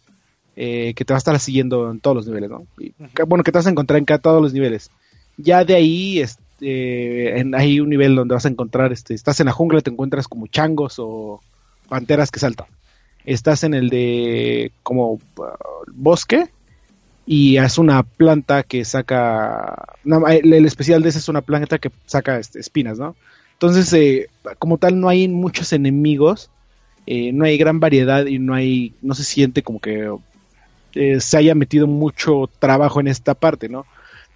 eh, que te va a estar siguiendo en todos los niveles, ¿no? Y, que- bueno, que te vas a encontrar en cada, todos los niveles. Ya de ahí, este, en, hay un nivel donde vas a encontrar, este, estás en la jungla, te encuentras como changos o panteras que saltan. Estás en el de como uh, bosque y es una planta que saca, no, el, el especial de ese es una planta que saca este, espinas, ¿no? Entonces, eh, como tal, no hay muchos enemigos, eh, no hay gran variedad y no hay, no se siente como que eh, se haya metido mucho trabajo en esta parte, ¿no?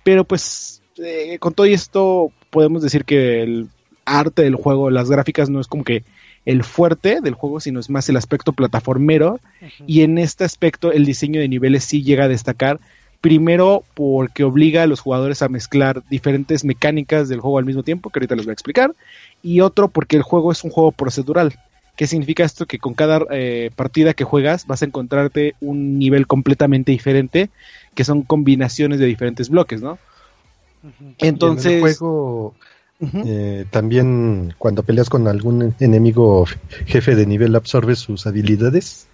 Pero pues, eh, con todo esto, podemos decir que el arte del juego, las gráficas no es como que el fuerte del juego, sino es más el aspecto plataformero. Y en este aspecto, el diseño de niveles sí llega a destacar. Primero, porque obliga a los jugadores a mezclar diferentes mecánicas del juego al mismo tiempo, que ahorita les voy a explicar. Y otro, porque el juego es un juego procedural. ¿Qué significa esto? Que con cada eh, partida que juegas vas a encontrarte un nivel completamente diferente, que son combinaciones de diferentes bloques, ¿no? Entonces, Y en el juego eh, también cuando peleas con algún enemigo jefe de nivel absorbes sus habilidades.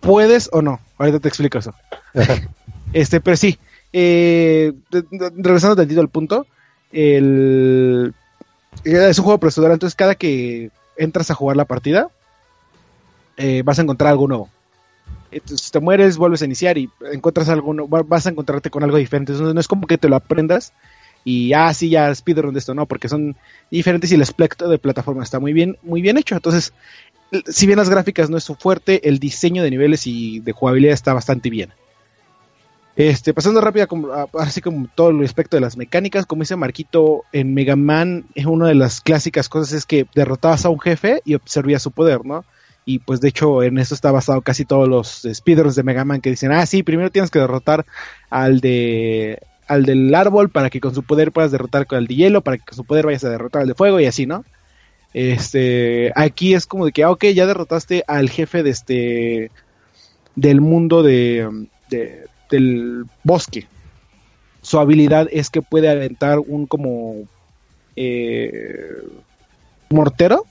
puedes o no. Ahorita te explico eso. Este, pero sí. eh, regresando tantito al punto. El, eh, es un juego procedural, entonces cada que entras a jugar la partida, eh, vas a encontrar algo nuevo. Entonces, te mueres, vuelves a iniciar y encuentras algo, vas a encontrarte con algo diferente. Entonces, no es como que te lo aprendas y, ah, sí, ya speedrun de esto, no, porque son diferentes y el aspecto de plataforma está muy bien, muy bien hecho. Entonces, si bien las gráficas no es su fuerte, el diseño de niveles y de jugabilidad está bastante bien. Este, pasando a- así como todo el aspecto de las mecánicas, como dice Marquito, en Mega Man, es una de las clásicas cosas es que derrotabas a un jefe y absorbías su poder, ¿no? Y pues de hecho en eso está basado casi todos los speedruns de Mega Man que dicen, ah, sí, primero tienes que derrotar al de al del árbol para que con su poder puedas derrotar al de hielo, para que con su poder vayas a derrotar al de fuego y así, ¿no? Este, aquí es como de que, ah, ok, ya derrotaste al jefe de este, del mundo de, de- del bosque. Su habilidad es que puede aventar un como eh, mortero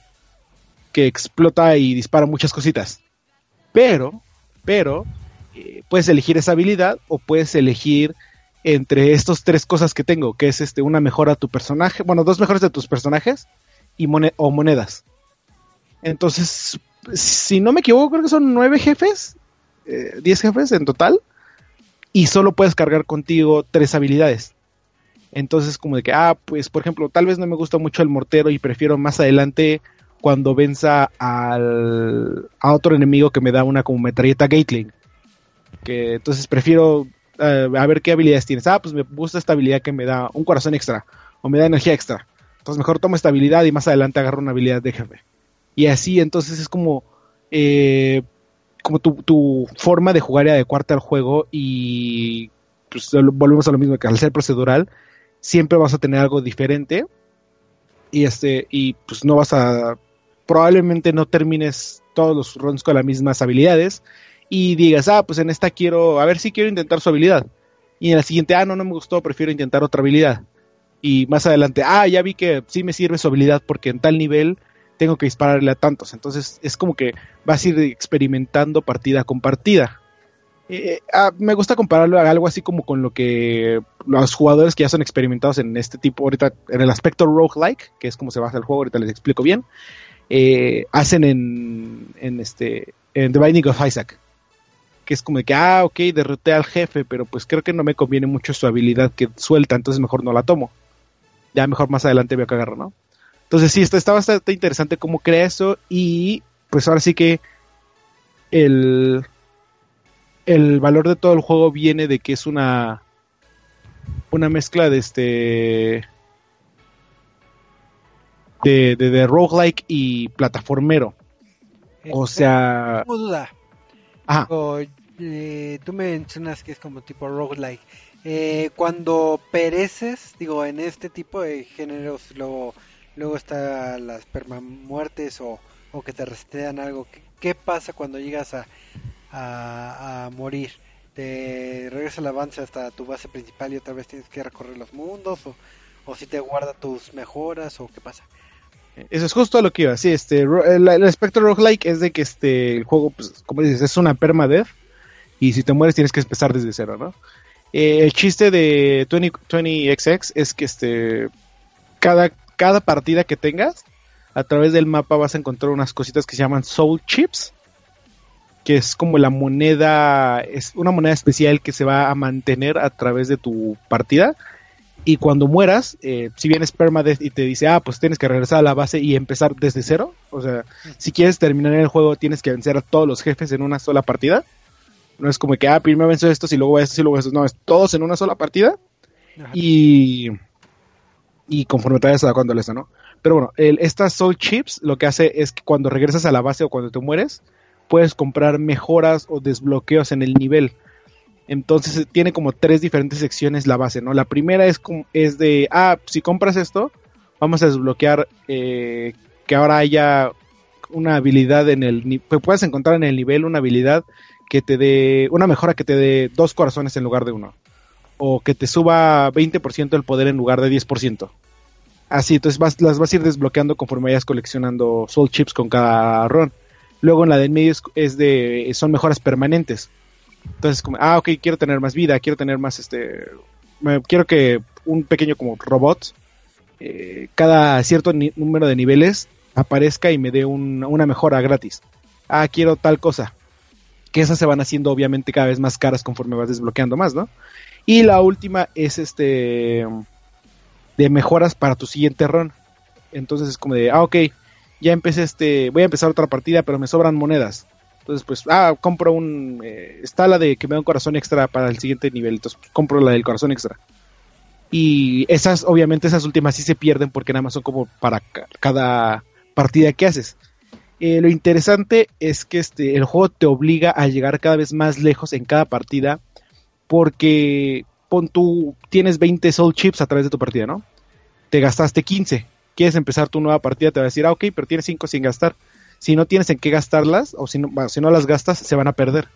que explota y dispara muchas cositas. Pero, pero, eh, puedes elegir esa habilidad o puedes elegir entre estos tres cosas que tengo, que es este una mejora a tu personaje, bueno, dos mejoras de tus personajes y o monedas. Entonces, si no me equivoco, creo que son nueve jefes, eh, diez jefes en total, y solo puedes cargar contigo tres habilidades. Entonces, como de que, ah, pues, por ejemplo, tal vez no me gusta mucho el mortero y prefiero más adelante cuando venza al, a otro enemigo que me da una como metralleta Gatling. Que entonces prefiero eh, a ver qué habilidades tienes. Ah, pues me gusta esta habilidad que me da un corazón extra o me da energía extra. Entonces mejor tomo esta habilidad y más adelante agarro una habilidad de jefe. Y así entonces es como, eh, como tu, tu forma de jugar y adecuarte al juego y pues volvemos a lo mismo que al ser procedural siempre vas a tener algo diferente y este y pues no vas a probablemente no termines todos los runs con las mismas habilidades y digas, ah, pues en esta quiero, a ver si quiero intentar su habilidad. Y en la siguiente, ah, no, no me gustó, prefiero intentar otra habilidad. Y más adelante, ah, ya vi que sí me sirve su habilidad porque en tal nivel tengo que dispararle a tantos. Entonces es como que vas a ir experimentando partida con partida. Eh, ah, me gusta compararlo a algo así como con lo que los jugadores que ya son experimentados en este tipo, ahorita en el aspecto roguelike, que es como se basa el juego, ahorita les explico bien, eh, hacen en, en este en The Binding of Isaac. Que es como de que, ah, ok, derroté al jefe, pero pues creo que no me conviene mucho su habilidad que suelta, entonces mejor no la tomo. Ya mejor más adelante veo que agarro, ¿no? Entonces sí, está, está bastante interesante cómo crea eso y pues ahora sí que el, el valor de todo el juego viene de que es una una mezcla de este de, de, de roguelike y plataformero. O sea, Tengo duda. ajá, O, eh, tú mencionas que es como tipo roguelike. Eh, cuando pereces, digo, en este tipo de géneros, luego, luego está las permamuertes o, o que te resetean algo. ¿Qué, qué pasa cuando llegas a, a, a morir? ¿Te regresa el avance hasta tu base principal y otra vez tienes que recorrer los mundos? ¿O, o si te guarda tus mejoras? ¿O qué pasa? Eso es justo lo que iba. Sí, este, ro- el, el aspecto roguelike es de que este el juego, pues, como dices, es una permadeath y si te mueres tienes que empezar desde cero, ¿no? Eh, el chiste de 20, 20XX es que este cada, cada partida que tengas, a través del mapa vas a encontrar unas cositas que se llaman soul chips, que es como la moneda, es una moneda especial que se va a mantener a través de tu partida Y cuando mueras, eh, si vienes permadeath y te dice, ah, pues tienes que regresar a la base y empezar desde cero. O sea, si quieres terminar el juego, tienes que vencer a todos los jefes en una sola partida. No es como que, ah, primero venzo estos y luego estos y luego estos. No, es todos en una sola partida. Ajá. Y, y conforme te vayas adecuando a esta, ¿no? Pero bueno, el, estas Soul Chips lo que hace es que cuando regresas a la base o cuando te mueres, puedes comprar mejoras o desbloqueos en el nivel. Entonces eh, tiene como tres diferentes secciones la base, ¿no? La primera es, es de, ah, si compras esto, vamos a desbloquear eh, que ahora haya una habilidad en el... que puedas encontrar en el nivel una habilidad que te dé, una mejora que te dé dos corazones en lugar de uno. O que te suba 20% el poder en lugar de 10%. Así, entonces las vas a ir desbloqueando conforme vayas coleccionando Soul Chips con cada run. Luego en la del medio es de, son mejoras permanentes. Entonces, como, ah, ok, quiero tener más vida, quiero tener más, este, quiero que un pequeño como robot, eh, cada cierto número de niveles aparezca y me dé un- una mejora gratis. Ah, quiero tal cosa. Que esas se van haciendo obviamente cada vez más caras conforme vas desbloqueando más, ¿no? Y la última es este de mejoras para tu siguiente run. Entonces es como de, ah, ok, ya empecé este, voy a empezar otra partida, pero me sobran monedas. Entonces, pues, ah, compro un, eh, está la de que me da un corazón extra para el siguiente nivel, entonces pues, compro la del corazón extra. Y esas, obviamente, esas últimas sí se pierden porque nada más son como para ca- cada partida que haces. Eh, lo interesante es que este, el juego te obliga a llegar cada vez más lejos en cada partida porque pon tú, tienes 20 soul chips a través de tu partida, ¿no? Te gastaste 15. Quieres empezar tu nueva partida, te va a decir, ah, ok, pero tienes 5 sin gastar. Si no tienes en qué gastarlas, o si no, si no las gastas, se van a perder.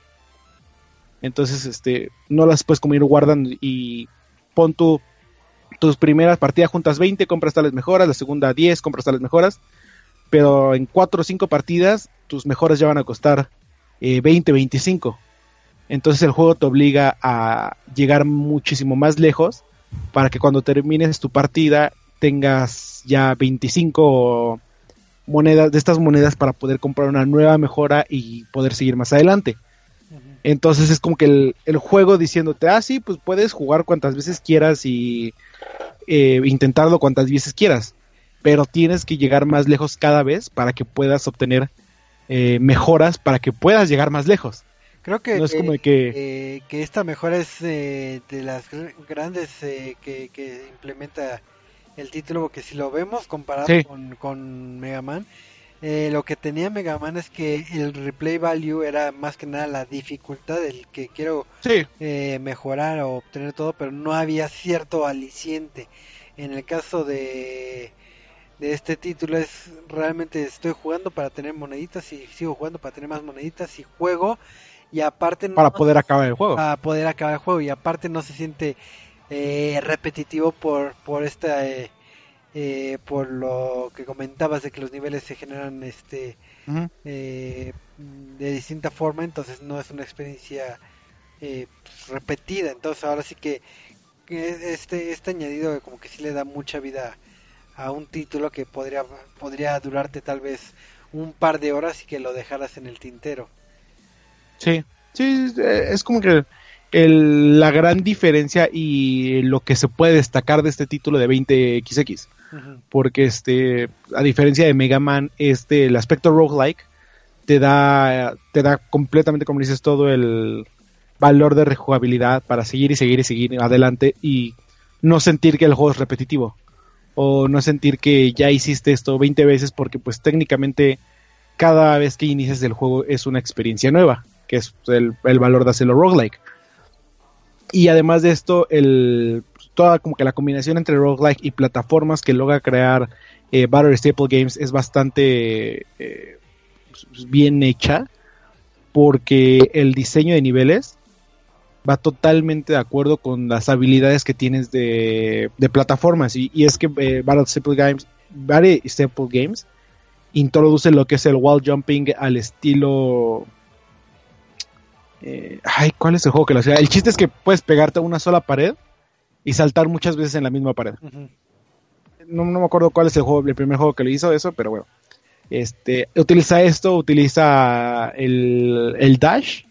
Entonces, este, no las puedes como ir guardando y pon tu, tus primeras partidas juntas 20, compras tales mejoras, la segunda 10, compras tales mejoras, pero en 4 o 5 partidas, tus mejoras ya van a costar eh, 20, 25. Entonces el juego te obliga a llegar muchísimo más lejos para que cuando termines tu partida tengas ya 25 monedas de estas monedas para poder comprar una nueva mejora y poder seguir más adelante. Entonces es como que el, el juego diciéndote, ah, sí, pues puedes jugar cuantas veces quieras y eh, intentarlo cuantas veces quieras, pero tienes que llegar más lejos cada vez para que puedas obtener eh, mejoras, para que puedas llegar más lejos. Creo que, No es que- como de que- eh, que esta mejora es eh, de las gr- grandes eh, que, que implementa el título, porque si lo vemos comparado Sí. con, con Mega Man, eh, lo que tenía Mega Man es que el replay value era más que nada la dificultad, el que quiero Sí, eh, mejorar o obtener todo, pero no había cierto aliciente. En el caso de, de este título es realmente estoy jugando para tener moneditas y sigo jugando para tener más moneditas y juego y aparte no para poder acabar el juego. para poder acabar el juego y aparte no se siente eh, repetitivo por por esta eh, eh, por lo que comentabas de que los niveles se generan este eh, de distinta forma, entonces no es una experiencia eh, pues, repetida. Entonces ahora sí que que este este añadido como que sí le da mucha vida a un título que podría podría durarte tal vez un par de horas y que lo dejaras en el tintero. Sí, sí, es como que el- la gran diferencia y lo que se puede destacar de este título de 20XX. Ujú. Porque este, a diferencia de Mega Man, este, el aspecto roguelike te da, te da completamente, como dices, todo el valor de rejugabilidad para seguir y seguir y seguir adelante y no sentir que el juego es repetitivo. O no sentir que ya hiciste esto 20 veces porque pues técnicamente cada vez que inicias el juego es una experiencia nueva, que es el, el valor de hacerlo roguelike. Y además de esto, el, toda como que la combinación entre roguelike y plataformas que logra crear eh, Battle Staple Games es bastante eh, bien hecha, porque el diseño de niveles va totalmente de acuerdo con las habilidades que tienes de, de plataformas. Y, y es que eh, Battle Staple Games, Battle Staple Games introduce lo que es el wall jumping al estilo eh, ay, ¿cuál es el juego que lo hacía? El chiste es que puedes pegarte a una sola pared y saltar muchas veces en la misma pared. No me acuerdo cuál es el juego, el primer juego que lo hizo eso, pero bueno. Este, utiliza esto, utiliza el, el dash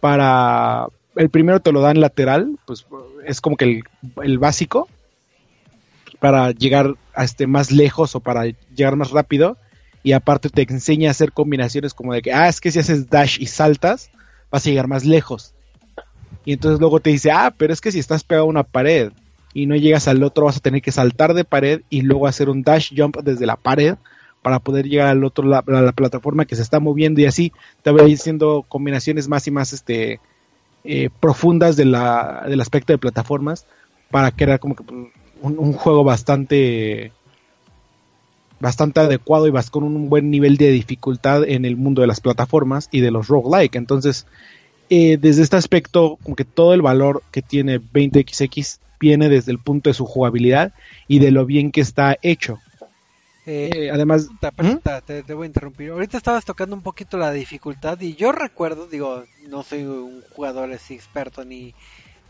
para el primero te lo dan lateral, pues es como que el, el básico, para llegar a este más lejos o para llegar más rápido y aparte te enseña a hacer combinaciones como de que ah es que si haces dash y saltas vas a llegar más lejos. Y entonces luego te dice ah pero es que si estás pegado a una pared y no llegas al otro vas a tener que saltar de pared y luego hacer un dash jump desde la pared para poder llegar al otro la, a la plataforma que se está moviendo y así te va haciendo combinaciones más y más este eh, profundas de la, del aspecto de plataformas para crear como que un juego bastante bastante adecuado y vas con un buen nivel de dificultad en el mundo de las plataformas y de los roguelike. Entonces, eh, desde este aspecto, como que todo el valor que tiene 20XX viene desde el punto de su jugabilidad y de lo bien que está hecho. Eh, Eh, además, pregunta, te, te voy a interrumpir. Ahorita estabas tocando un poquito la dificultad y yo recuerdo, digo, no soy un jugador así experto ni,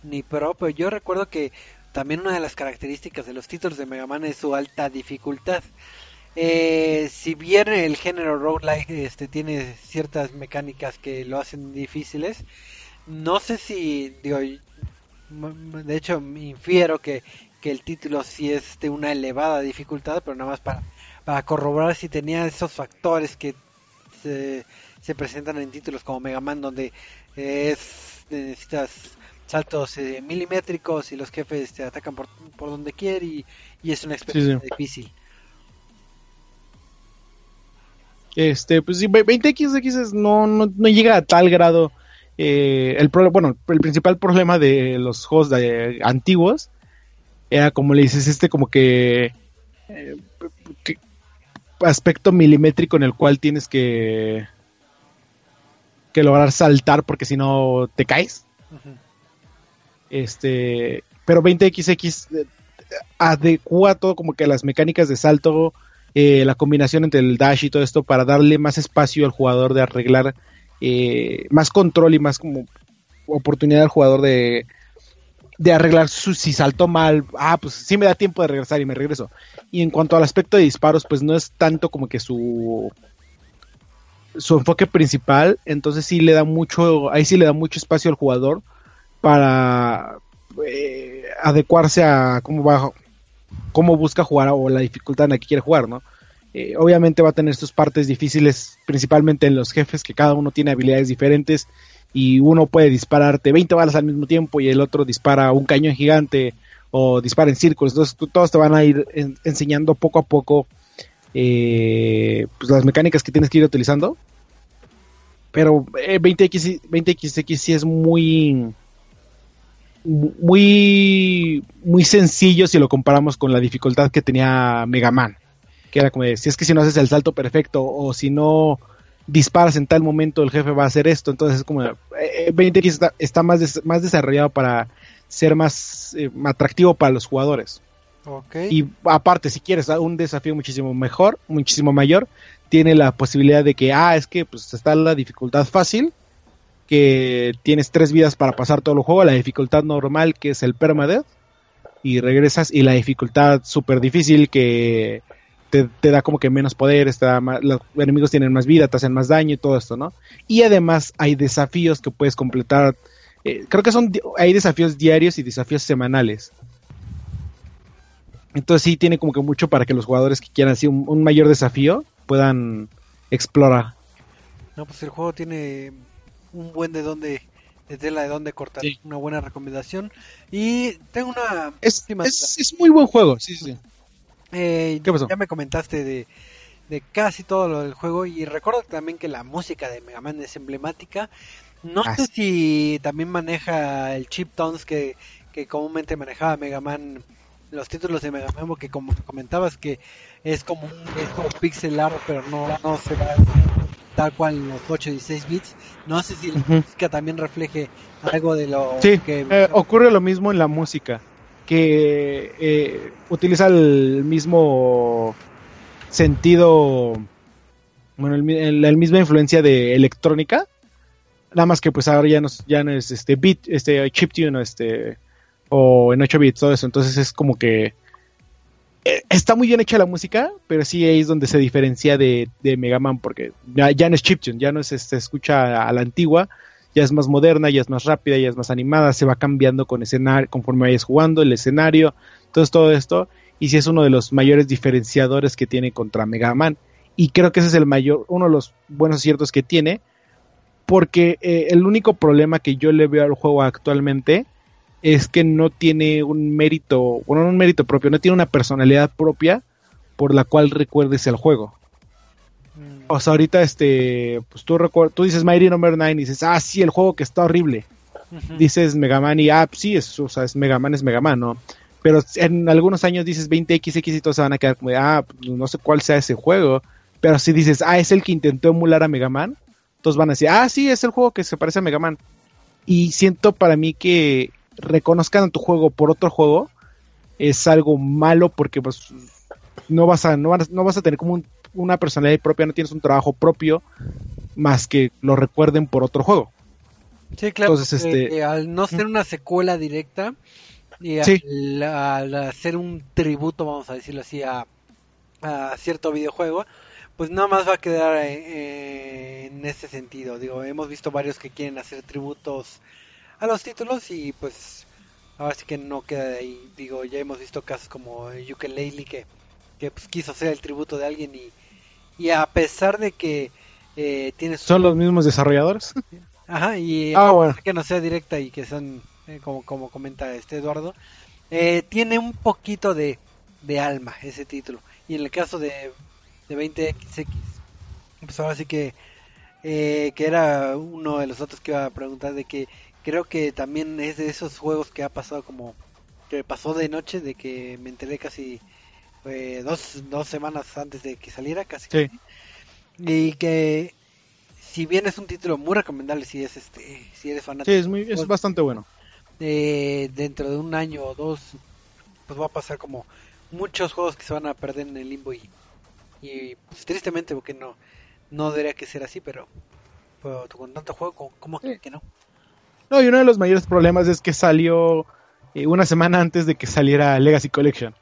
ni pro, pero yo recuerdo que también una de las características de los títulos de Mega Man es su alta dificultad. Eh, si bien el género roguelike este, tiene ciertas mecánicas que lo hacen difíciles, no sé si, digo, de hecho infiero que, que el título sí es de una elevada dificultad, pero nada más para, para corroborar si tenía esos factores que se, se presentan en títulos como Mega Man, donde eh, es, necesitas saltos eh, milimétricos y los jefes te atacan por, por donde quieren y, y es una experiencia sí. difícil. Este, pues sí, 20XX es- no, no, no llega a tal grado. eh, el pro- bueno, el principal problema de los juegos de- antiguos era como le dices, este como que, eh, que aspecto milimétrico en el cual tienes que que lograr saltar porque si no te caes. Este, pero 20XX eh, adecua todo como que las mecánicas de salto, eh, la combinación entre el dash y todo esto para darle más espacio al jugador de arreglar eh, más control y más como oportunidad al jugador de de arreglar su, si saltó mal, ah, pues sí me da tiempo de regresar y me regreso. Y en cuanto al aspecto de disparos, pues no es tanto como que su su enfoque principal, entonces sí le da mucho, ahí sí le da mucho espacio al jugador para eh, adecuarse a cómo va, cómo busca jugar o la dificultad en la que quiere jugar, ¿no? Eh, obviamente va a tener sus partes difíciles, principalmente en los jefes, que cada uno tiene habilidades diferentes y uno puede dispararte 20 balas al mismo tiempo y el otro dispara un cañón gigante o dispara en círculos. Entonces todos te van a ir en- enseñando poco a poco eh, pues las mecánicas que tienes que ir utilizando. Pero eh, 20X, 20XX sí es muy muy muy sencillo si lo comparamos con la dificultad que tenía Mega Man. Que era como de, si es que si no haces el salto perfecto o si no disparas en tal momento el jefe va a hacer esto. Entonces es como, eh, eh, 20X está, está más, des- más desarrollado para ser más eh, atractivo para los jugadores. Y aparte, si quieres un desafío muchísimo mejor, muchísimo mayor, tiene la posibilidad de que, ah, es que pues está la dificultad fácil, que tienes tres vidas para pasar todo el juego, la dificultad normal, que es el permadeath, y regresas, y la dificultad súper difícil, que te, da como que menos poder, más- los enemigos tienen más vida, te hacen más daño y todo esto, ¿no? Y además hay desafíos que puedes completar, eh, creo que son, hay desafíos diarios y desafíos semanales. Entonces sí tiene como que mucho para que los jugadores que quieran así un, un mayor desafío puedan explorar. No, pues el juego tiene un buen de dónde, de tela de dónde cortar. Sí. Una buena recomendación. Y tengo una Es, última es, es muy buen juego, sí, sí. Eh, ¿Qué pasó? Ya me comentaste de, de casi todo lo del juego y recuerdo también que la música de Mega Man es emblemática. No Ah, sé sí. si también maneja el chip tones que, que comúnmente manejaba Mega Man, los títulos de Mega Man, porque como comentabas que es como un, es como pixel art, pero no, no se va tal cual en los 8 y 16 bits. No sé si la música también refleje algo de lo Sí, que eh, ocurre lo mismo en la música, que eh, utiliza el mismo sentido, bueno, el, la misma influencia de electrónica, nada más que pues ahora ya no, es- ya no es este beat, este chiptune, este, o en 8 bits, todo eso, entonces es como que eh, está muy bien hecha la música, pero sí es donde se diferencia de, Mega Man, porque ya, no es chiptune, ya no es, este, escucha a la antigua, ya es más moderna, ya es más rápida, ya es más animada, se va cambiando con escenario, conforme vayas jugando, el escenario, entonces todo esto, y sí es uno de los mayores diferenciadores que tiene contra Mega Man. Y creo que ese es el mayor, uno de los buenos aciertos que tiene, porque eh, el único problema que yo le veo al juego actualmente es que no tiene un mérito, bueno, no un mérito propio, no tiene una personalidad propia por la cual recuerdes el juego. Mm, O sea, ahorita este, pues tú tú dices Mighty Number 9 y dices, ah, sí, el juego que está horrible. Dices Mega Man y ah, sí, es, o sea, es Mega Man, es Mega Man, ¿no? Pero en algunos años dices 20XX y todos se van a quedar como ah, pues, no sé cuál sea ese juego. Pero si dices, ah, es el que intentó emular a Mega Man, todos van a decir, ah, sí, es el juego que se parece a Mega Man. Y siento para mí que reconozcan tu juego por otro juego es algo malo porque pues no vas a, no vas, no vas a tener como un- una personalidad propia, no tienes un trabajo propio más que lo recuerden por otro juego. Sí, claro. Entonces, este- eh, al no ser una secuela directa y al, Sí. al hacer un tributo, vamos a decirlo así, a, a cierto videojuego, pues nada más va a quedar eh, en ese sentido. Digo, hemos visto varios que quieren hacer tributos a los títulos y pues ahora sí que no queda de ahí. Digo, ya hemos visto casos como Yooka-Laylee que, que pues, quiso hacer el tributo de alguien y, y a pesar de que eh, tiene su ¿Son los mismos desarrolladores? Ajá, y Ah, bueno. que no sea directa y que sean, eh, como, como comenta este Eduardo, eh, tiene un poquito de, de alma ese título. Y en el caso de, de 20XX, pues ahora sí que, eh, que era uno de los otros que iba a preguntar, de que creo que también es de esos juegos que ha pasado como, que pasó de noche, de que me enteré casi eh, dos, dos semanas antes de que saliera, casi. Sí. Y que si bien es un título muy recomendable si es este si eres fanático Sí, es, muy, es bastante bueno. eh, dentro de un año o dos pues va a pasar como muchos juegos que se van a perder en el limbo y, y pues, tristemente porque no no debería que ser así pero, pero con tanto juego como, como que- Sí. que no No, y uno de los mayores problemas es que salió eh, una semana antes de que saliera Legacy Collection.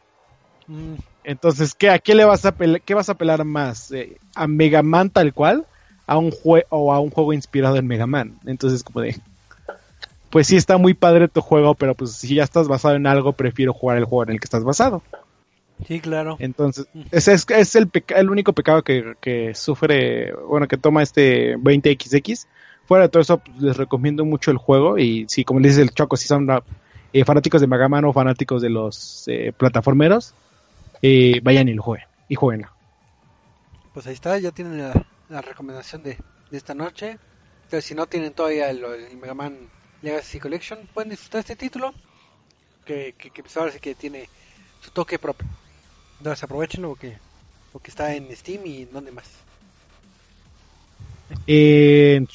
Mm, Entonces, ¿qué, ¿a qué le vas a qué vas a apelar más? Eh, ¿A Mega Man tal cual? ¿A un jue o a un juego inspirado en Mega Man? Entonces, como de... Pues sí está muy padre tu juego, pero pues si ya estás basado en algo, prefiero jugar el juego en el que estás basado. sí claro Entonces, ese es, es el, el único pecado que, que sufre, bueno, que toma este 20XX. Fuera de todo eso, pues, les recomiendo mucho el juego. Y si, como les dice el Choco, si son eh, fanáticos de Mega Man o fanáticos de los eh, plataformeros, eh, vayan y lo jueguen. Y jueguenlo. pues ahí está ya tienen la, la recomendación de, de esta noche entonces si no tienen todavía el, el Mega Man Legacy Collection pueden disfrutar este título que, que, que pues ahora sí que tiene su toque propio entonces aprovechenlo porque, porque está en Steam y en donde más Eh,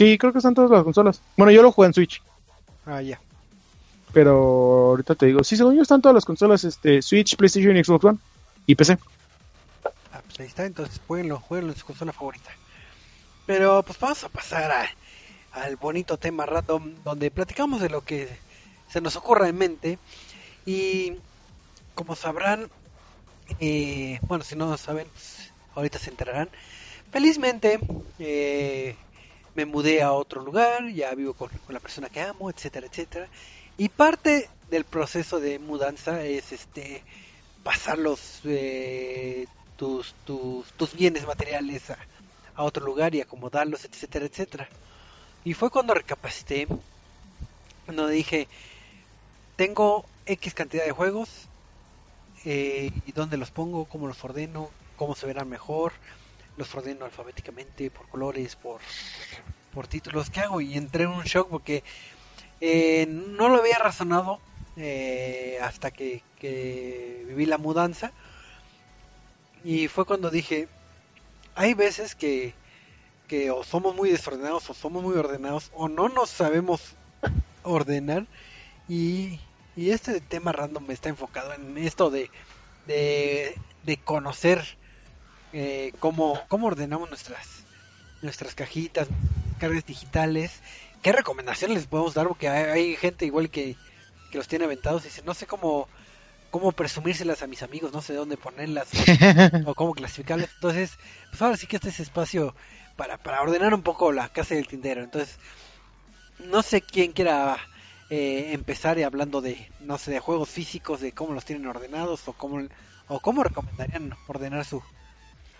sí, creo que están todas las consolas. Bueno, yo lo jugué en Switch. ah ya Pero ahorita te digo, sí, según yo están todas las consolas, este, Switch, PlayStation y Xbox One. Y PC. Ah, pues ahí está, entonces jueguenlo, jueguenlo en su consola favorita. Pero pues vamos a pasar a- al bonito tema random donde platicamos de lo que se nos ocurra en mente. Y como sabrán, eh, bueno, si no lo saben, pues, ahorita se enterarán. Felizmente eh, me mudé a otro lugar, ya vivo con, con la persona que amo, etcétera, etcétera. Y parte del proceso de mudanza es este pasar los eh, tus, tus, tus bienes materiales a, otro lugar y acomodarlos, etcétera, etcétera. Y fue cuando recapacité, cuando dije, tengo X cantidad de juegos, eh, y dónde los pongo, cómo los ordeno, cómo se verán mejor, los ordeno alfabéticamente, por colores, por, por títulos, ¿qué hago? Y entré en un shock porque eh, no lo había razonado eh, hasta que, que viví la mudanza. Y fue cuando dije, hay veces que, que o somos muy desordenados o somos muy ordenados o no nos sabemos ordenar. Y, y este tema random está enfocado en esto de, de, de conocer eh, cómo, cómo ordenamos nuestras, nuestras cajitas, cargas digitales. ¿Qué recomendaciones les podemos dar? Porque hay, hay gente igual que, que los tiene aventados y dice, no sé cómo, cómo presumírselas a mis amigos, no sé dónde ponerlas o cómo clasificarlas. Entonces, pues ahora sí que este es espacio para, para ordenar un poco la casa del tindero. Entonces, no sé quién quiera eh, empezar y hablando de, no sé, de juegos físicos, de cómo los tienen ordenados o cómo, o cómo recomendarían ordenar su...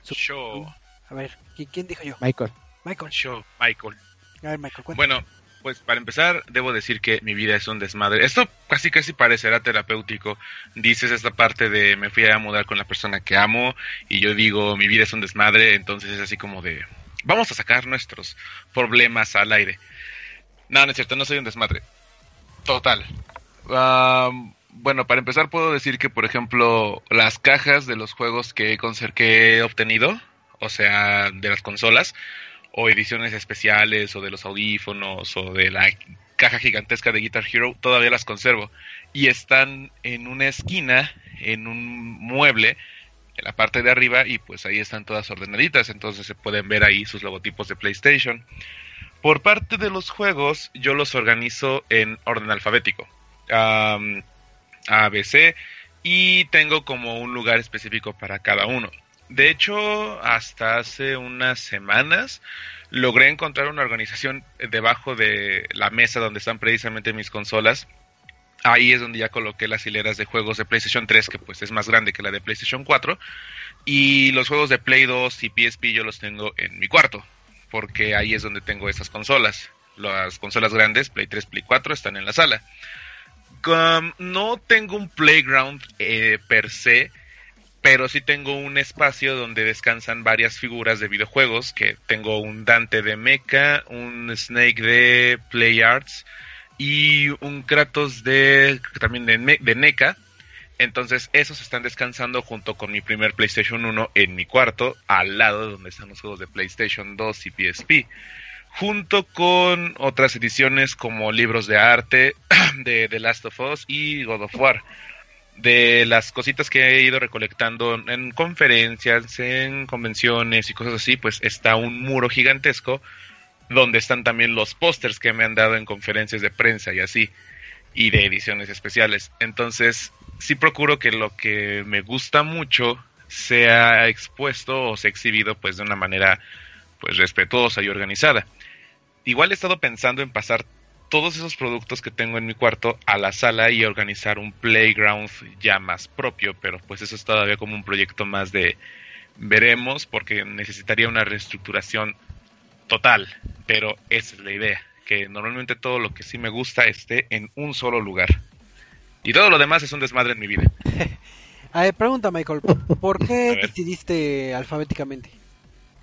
su Show. A ver, ¿qui- ¿quién dijo yo? Michael. Michael. Show, Michael. A ver, Michael, cuéntame. Bueno, pues para empezar, debo decir que mi vida es un desmadre. Esto casi casi parecerá terapéutico. Dices esta parte de me fui a mudar con la persona que amo y yo digo mi vida es un desmadre, entonces es así como de vamos a sacar nuestros problemas al aire. No, no es cierto, no soy un desmadre. Total. Bueno, para empezar puedo decir que, por ejemplo, las cajas de los juegos que he, obtenido, o sea, de las consolas, o ediciones especiales, o de los audífonos, o de la caja gigantesca de Guitar Hero, todavía las conservo. Y están en una esquina, en un mueble, en la parte de arriba, y pues ahí están todas ordenaditas, entonces se pueden ver ahí sus logotipos de PlayStation. Por parte de los juegos, yo los organizo en orden alfabético. Am, ABC y tengo como un lugar específico para cada uno. De hecho, hasta hace unas semanas logré encontrar una organización debajo de la mesa donde están precisamente mis consolas. Ahí es donde ya coloqué las hileras de juegos de PlayStation 3, que pues es más grande que la de PlayStation 4. Y los juegos de Play 2 y PSP yo los tengo en mi cuarto, porque ahí es donde tengo esas consolas. Las consolas grandes, Play 3, Play 4, están en la sala. Com- no tengo un playground eh, per se, pero sí tengo un espacio donde descansan varias figuras de videojuegos, que tengo un Dante de Mecha, un Snake de Play Arts y un Kratos de también de, de NECA. Entonces esos están descansando junto con mi primer PlayStation 1 en mi cuarto, al lado donde están los juegos de PlayStation 2 y PSP junto con otras ediciones como libros de arte de The Last of Us y God of War. De las cositas que he ido recolectando en conferencias, en convenciones y cosas así, pues está un muro gigantesco donde están también los pósters que me han dado en conferencias de prensa y así, y de ediciones especiales. Entonces, sí procuro que lo que me gusta mucho sea expuesto o sea exhibido pues de una manera pues respetuosa y organizada. Igual he estado pensando en pasar todos esos productos que tengo en mi cuarto a la sala y organizar un playground ya más propio, pero pues eso es todavía como un proyecto más de veremos porque necesitaría una reestructuración total, pero esa es la idea, que normalmente todo lo que sí me gusta esté en un solo lugar. Y todo lo demás es un desmadre en mi vida. A ver, pregunta, Michael, ¿por qué decidiste alfabéticamente?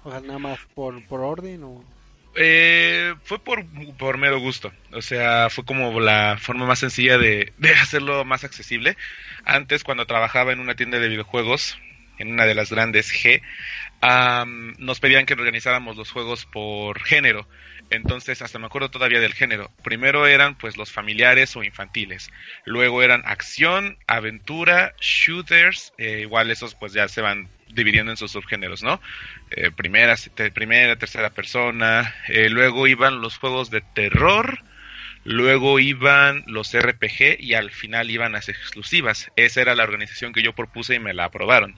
O sea, nada más por, por orden o... Eh, fue por, por mero gusto. O sea, fue como la forma más sencilla de, de hacerlo más accesible. Antes, cuando trabajaba en una tienda de videojuegos, en una de las grandes G, nos pedían que organizáramos los juegos por género. Entonces, hasta me acuerdo todavía del género. Primero eran pues los familiares o infantiles. Luego eran acción, aventura, shooters. eh, igual esos pues ya se van dividiendo en sus subgéneros, ¿no? Eh, primera, te- primera, tercera persona. eh, luego iban los juegos de terror. Luego iban los RPG y al final iban las exclusivas. Esa era la organización que yo propuse y me la aprobaron.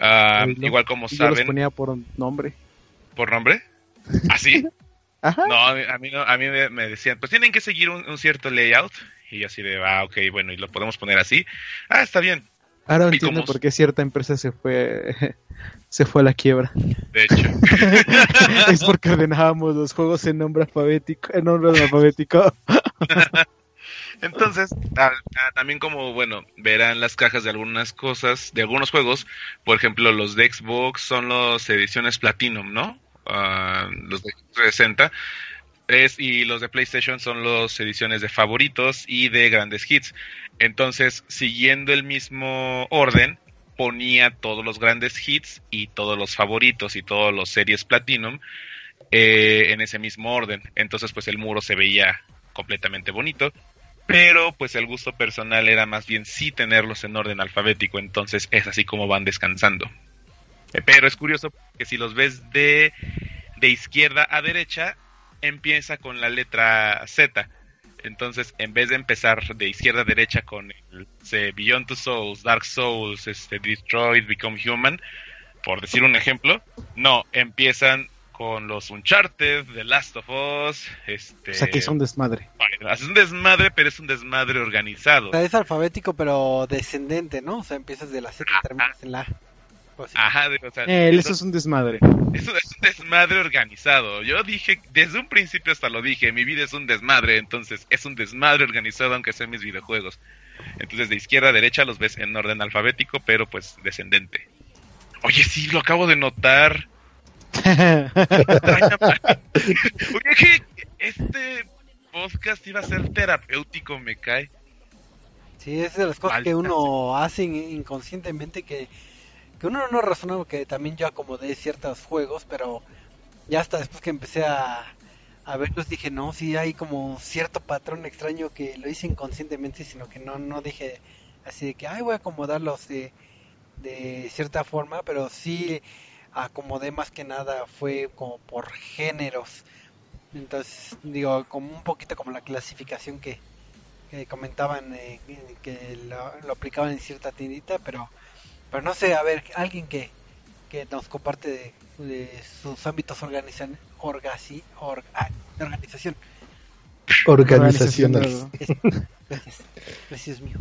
Ah, Uy, no. Igual como los ponía por nombre. por nombre. ¿Así? Ajá. No, a mí, a mí no, a mí me, me decían, pues tienen que seguir un, un cierto layout. Y yo así de, ah, ok, bueno, y lo podemos poner así. Ah, está bien. Ahora ¿Y entiendo por qué cierta empresa se fue se fue a la quiebra. De hecho, es porque ordenábamos los juegos en nombre alfabético, en orden alfabético. entonces, a- a- también como, bueno, verán las cajas de algunas cosas, de algunos juegos. Por ejemplo, los de Xbox son las ediciones Platinum, ¿no? Ah, los de 360. Es, y los de PlayStation son las ediciones de favoritos y de grandes hits. Entonces, siguiendo el mismo orden, ponía todos los grandes hits y todos los favoritos y todos los series Platinum eh, en ese mismo orden. Entonces, pues el muro se veía completamente bonito. Pero, pues el gusto personal era más bien sí tenerlos en orden alfabético. Entonces, es así como van descansando. Pero es curioso que si los ves de, de izquierda a derecha, empieza con la letra Z. Entonces, en vez de empezar de izquierda a derecha con el sé, Beyond Two Souls, Dark Souls, este, Destroyed, Become Human, por decir un ejemplo, no, empiezan con los Uncharted, The Last of Us, este... O sea que es un desmadre. Bueno, Es un desmadre, pero es un desmadre organizado. O sea, es alfabético, pero descendente, ¿no? O sea, empiezas de la Z y terminas en la A. Así. Ajá, de- o sea, Eh, eso- eso es un desmadre. es un- es un desmadre organizado. Yo dije, desde un principio hasta lo dije, mi vida es un desmadre, entonces es un desmadre organizado aunque sean mis videojuegos. Entonces de izquierda a derecha los ves en orden alfabético, pero pues descendente. Oye, sí, lo acabo de notar. Oye, que este podcast iba a ser terapéutico, me cae. Sí, es de las cosas que uno hace in- inconscientemente que, que uno no razona que también yo acomodé ciertos juegos, pero ya hasta después que empecé a, a verlos dije, no, sí hay como cierto patrón extraño que lo hice inconscientemente, sino que no, no dije así de que, ay, voy a acomodarlos de, de cierta forma, pero sí acomodé más que nada fue como por géneros. Entonces, digo, como un poquito como la clasificación que, que comentaban eh, que lo, lo aplicaban en cierta tiendita, pero pero no sé, a ver, alguien que, que nos comparte de, de sus ámbitos organizan, orgasi, or- ah, de organización. Organizacionales. Gracias, gracias mío.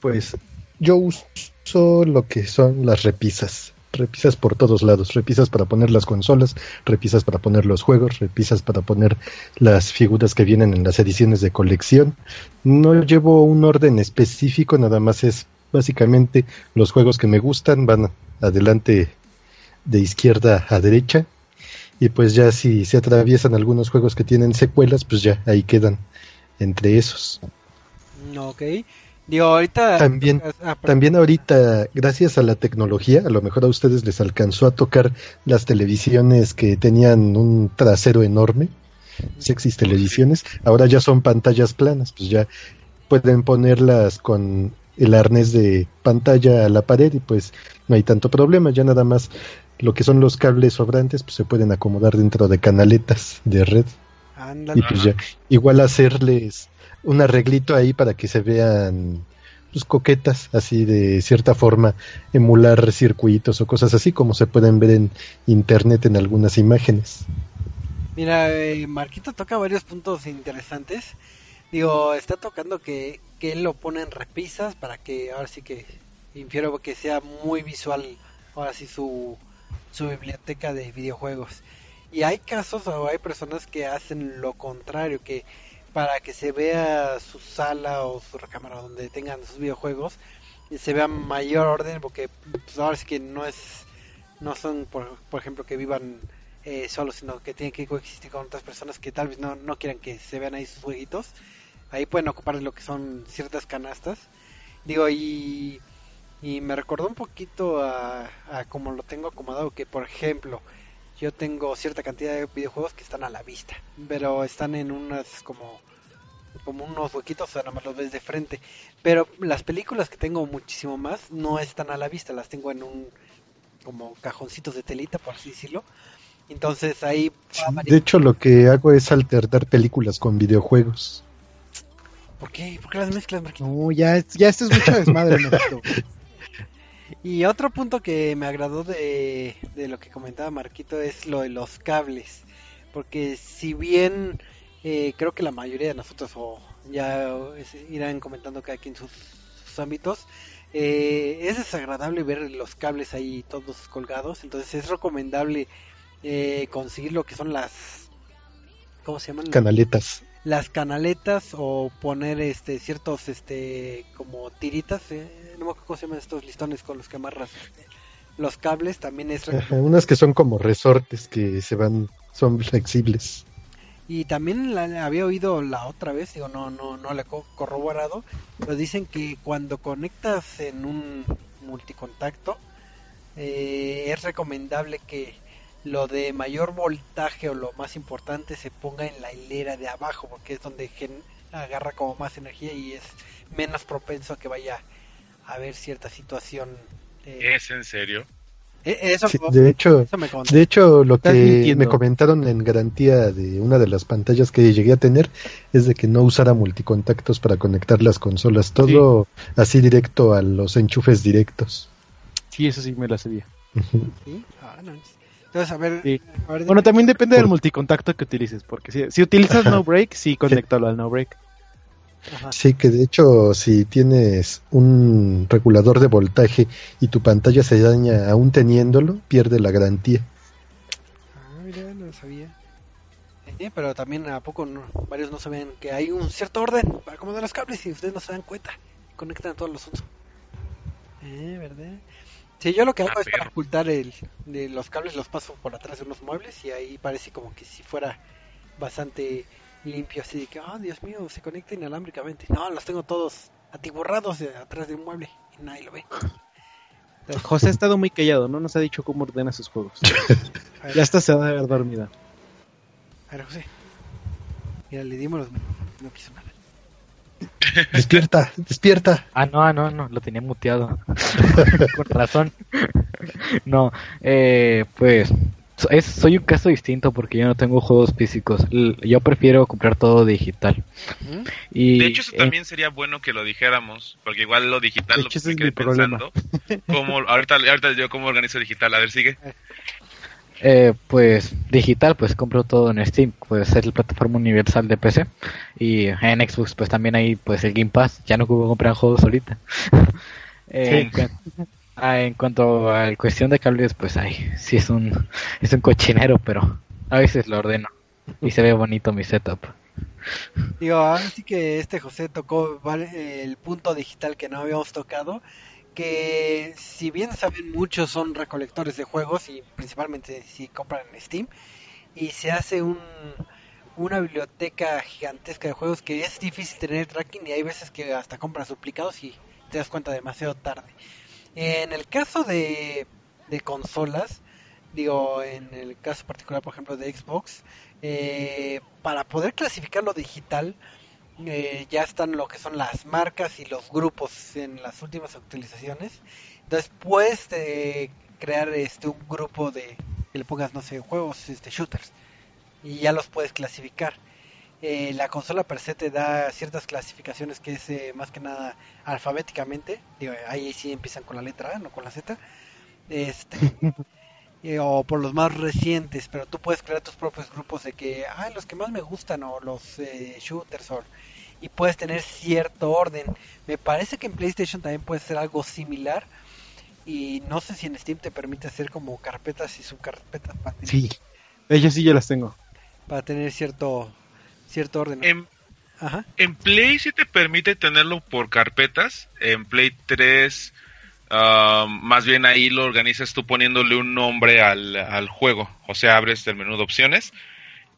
Pues yo uso lo que son las repisas. Repisas por todos lados. Repisas para poner las consolas, repisas para poner los juegos, repisas para poner las figuras que vienen en las ediciones de colección. No llevo un orden específico, nada más es básicamente los juegos que me gustan van adelante de izquierda a derecha. Y pues ya si se atraviesan algunos juegos que tienen secuelas, pues ya ahí quedan entre esos. Ok. Digo, ahorita... También- ah. También ahorita, gracias a la tecnología, a lo mejor a ustedes les alcanzó a tocar las televisiones que tenían un trasero enorme, sexys televisiones, ahora ya son pantallas planas, pues ya pueden ponerlas con el arnés de pantalla a la pared y pues no hay tanto problema, ya nada más lo que son los cables sobrantes pues se pueden acomodar dentro de canaletas de red Ándale. y pues ya igual hacerles un arreglito ahí para que se vean pues, coquetas, así de cierta forma emular circuitos o cosas así como se pueden ver en internet en algunas imágenes. Mira, eh, Marquito toca varios puntos interesantes. Digo, está tocando que, que él lo pone en repisas para que ahora sí que infiero que sea muy visual, ahora sí su, su biblioteca de videojuegos. Y hay casos o hay personas que hacen lo contrario, que para que se vea su sala o su recámara donde tengan sus videojuegos, se vea mayor orden, porque pues, ahora sí que no es, no son, por, por ejemplo, que vivan eh, solos, sino que tienen que coexistir con otras personas que tal vez no, no quieran que se vean ahí sus jueguitos. Ahí pueden ocupar lo que son ciertas canastas. Digo, y, y me recordó un poquito a, a como lo tengo acomodado, que por ejemplo, yo tengo cierta cantidad de videojuegos que están a la vista, pero están en unas como como unos huequitos, o sea, nada más los ves de frente. Pero las películas que tengo muchísimo más no están a la vista, las tengo en un como cajoncitos de telita, por así decirlo. Entonces ahí. De hecho, lo que hago es alternar películas con videojuegos. ¿Por qué? ¿Por qué las mezclas, Marquito? No, ya, ya esto es mucho desmadre, Marquito. Y otro punto que me agradó de, de lo que comentaba Marquito es lo de los cables. Porque si bien eh, creo que la mayoría de nosotros, o ya es- irán comentando cada quien sus, sus ámbitos, eh, es desagradable ver los cables ahí todos colgados. Entonces es recomendable eh, conseguir lo que son las... ¿Cómo se llaman? Canaletas. Las canaletas o poner este ciertos este como tiritas eh, no me acuerdo cómo se llaman estos listones con los que amarras este, los cables también es Ajá, unas que son como resortes que se van, son flexibles. y también la, había oído la otra vez digo no no no la he co- corroborado pero dicen que cuando conectas en un multicontacto eh, es recomendable que lo de mayor voltaje o lo más importante se ponga en la hilera de abajo porque es donde gen- agarra como más energía y es menos propenso a que vaya a haber cierta situación eh, ¿Es en serio? eh, eso, Sí, de hecho, eso me contó. de hecho, lo que mintiendo. me comentaron en garantía de una de las pantallas que llegué a tener es de que no usara multicontactos para conectar las consolas, todo así directo a los enchufes directos. Sí, eso sí me la sabía. ¿Sí? Ah, no, Entonces, a ver, Sí. a ver, Bueno, también depende del multicontacto que utilices, porque si, si utilizas no break, sí, conéctalo al no break. ajá. Sí, que de hecho, si tienes un regulador de voltaje y tu pantalla se daña aún teniéndolo, pierde la garantía. Ah, mira, no lo sabía. Sí, pero también a poco no- varios no saben que hay un cierto orden para acomodar los cables y ustedes no se dan cuenta. Conectan todos los usos. Eh, ¿verdad? Sí, yo lo que hago Ah, es para ocultar el, de los cables, los paso por atrás de unos muebles y ahí parece como que si fuera bastante limpio, así de que, oh Dios mío, se conecta inalámbricamente. No, los tengo todos atiborrados de- atrás de un mueble y nadie lo ve. Entonces, José ha estado muy callado, no nos ha dicho cómo ordena sus juegos. ya hasta se va a ver dormida. a ver, José. Mira, le dimos los... No quiso nada. Despierta, despierta. Ah, no, ah, no, no, lo tenía muteado. Con razón. no, eh, pues so- es, soy un caso distinto porque yo no tengo juegos físicos. L- Yo prefiero comprar todo digital. ¿Mm? Y, De hecho, eso eh, también sería bueno que lo dijéramos, porque igual lo digital De lo hecho, me es problema. pensando. Cómo, ahorita, ahorita yo cómo organizo digital, a ver, sigue. Eh, pues digital, pues compro todo en Steam, pues es la plataforma universal de PC y en Xbox pues también hay pues el Game Pass, ya no puedo comprar juegos ahorita. Eh, en, ah, en cuanto a la cuestión de cables, pues ay, sí es un es un cochinero, pero a veces lo ordeno. Y se ve bonito mi setup. Digo, ahora sí que este José tocó vale, el punto digital que no habíamos tocado, que si bien saben muchos son recolectores de juegos y principalmente si compran en Steam, y se hace un, una biblioteca gigantesca de juegos que es difícil tener tracking y hay veces que hasta compras duplicados y te das cuenta demasiado tarde. En el caso de, consolas, digo, en el caso particular, por ejemplo, de Xbox, eh, para poder clasificar lo digital, eh, ya están lo que son las marcas y los grupos en las últimas actualizaciones. Entonces puedes eh, crear este un grupo de que le pongas, no sé, juegos, este shooters y ya los puedes clasificar. Eh, la consola per se te da ciertas clasificaciones que es eh, más que nada alfabéticamente. Digo, ahí sí empiezan con la letra A, no con la Z. Este, eh, o por los más recientes, pero tú puedes crear tus propios grupos de que, ah, los que más me gustan o los eh, shooters o, y puedes tener cierto orden. Me parece que en PlayStation también puede ser algo similar y no sé si en Steam te permite hacer como carpetas y subcarpetas para tener, Sí. Ellos sí yo las tengo. para tener cierto cierto orden. En, Ajá. en Play sí te permite tenerlo por carpetas. En Play 3, ah, más bien ahí lo organizas tú poniéndole un nombre al, al juego. O sea, abres el menú de opciones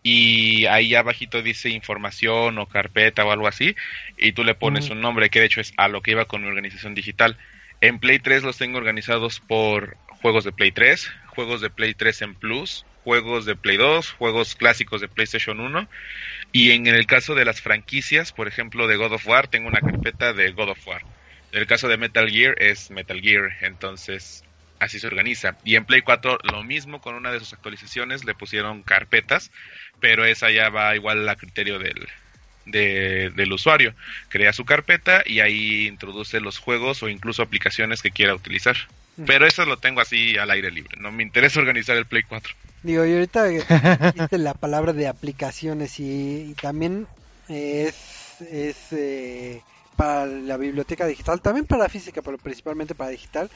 y ahí abajito dice información o carpeta o algo así y tú le pones un nombre que de hecho es a lo que iba con mi organización digital. En Play 3 los tengo organizados por juegos de Play 3, juegos de Play 3 en Plus, juegos de Play 2, juegos clásicos de PlayStation 1 y en el caso de las franquicias, por ejemplo de God of War, tengo una carpeta de God of War. En el caso de Metal Gear es Metal Gear, entonces así se organiza. Y en Play 4 lo mismo con una de sus actualizaciones, le pusieron carpetas, pero esa ya va igual a criterio del, de- del usuario. Crea su carpeta y ahí introduce los juegos o incluso aplicaciones que quiera utilizar. Pero eso lo tengo así al aire libre. No me interesa organizar el Play 4. Digo, y ahorita dijiste la palabra de aplicaciones y, y también es, es eh, para la biblioteca digital, también para física, pero principalmente para digital,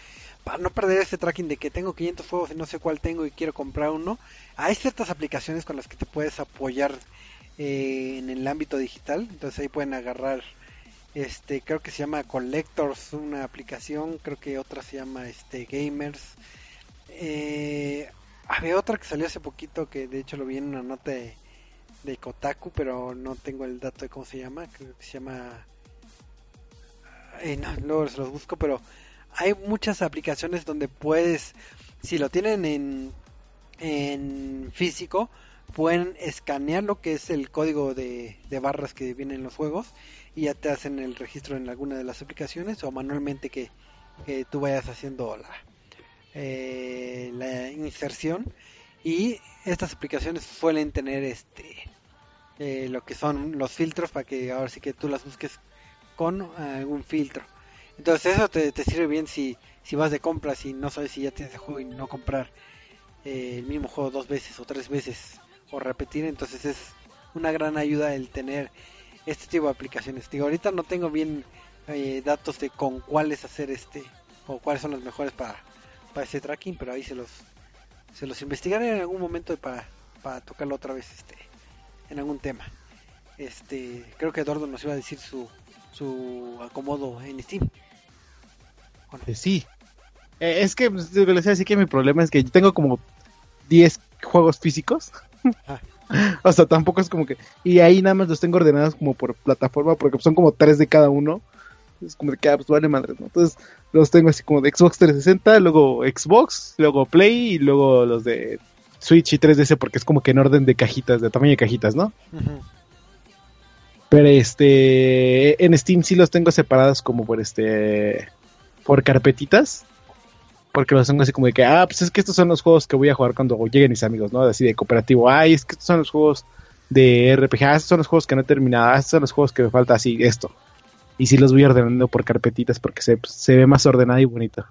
para no perder ese tracking de que tengo 500 juegos y no sé cuál tengo y quiero comprar uno. Hay ciertas aplicaciones con las que te puedes apoyar eh, en el ámbito digital, entonces ahí pueden agarrar este creo que se llama Collectors una aplicación creo que otra se llama este Gamers eh, había otra que salió hace poquito que de hecho lo vi en una nota de, Kotaku, pero no tengo el dato de cómo se llama. Creo que se llama. Eh, luego se los busco, pero hay muchas aplicaciones donde puedes, si lo tienen en, en físico, pueden escanear lo que es el código de, de barras que vienen en los juegos y ya te hacen el registro en alguna de las aplicaciones o manualmente que, que tú vayas haciendo la, eh, la inserción. Y estas aplicaciones suelen tener este eh, lo que son los filtros para que ahora sí que tú las busques con algún filtro entonces eso te, te sirve bien si, si vas de compras y no sabes si ya tienes el juego y no comprar eh, el mismo juego dos veces o tres veces o repetir, entonces es una gran ayuda el tener este tipo de aplicaciones. Digo, ahorita no tengo bien eh, datos de con cuáles hacer este o cuáles son los mejores para, para ese tracking, pero ahí se los se los investigaré en algún momento para, para tocarlo otra vez este en algún tema. Este, creo que Eduardo nos iba a decir su su acomodo en Steam. Eh, sí. Eh, es que pues, les decía así que mi problema es que yo tengo como 10 juegos físicos. Ah. o sea, tampoco es como que. Y ahí nada más los tengo ordenados como por plataforma, porque son como 3 de cada uno. Es como de que, ah, pues vale madre, ¿no? Entonces los tengo así como de Xbox 360, luego Xbox, luego Play y luego los de Switch y 3DS, porque es como que en orden de cajitas, de tamaño de cajitas, ¿no? Pero este, en Steam sí los tengo separados como por este, por carpetitas. Porque los tengo así como de que, ah, pues es que estos son los juegos que voy a jugar cuando lleguen mis amigos, ¿no? Así de cooperativo. Ay, es que estos son los juegos de RPG. Ah, estos son los juegos que no he terminado. Ah, estos son los juegos que me falta así, esto. Y sí los voy ordenando por carpetitas porque se, se ve más ordenado y bonito.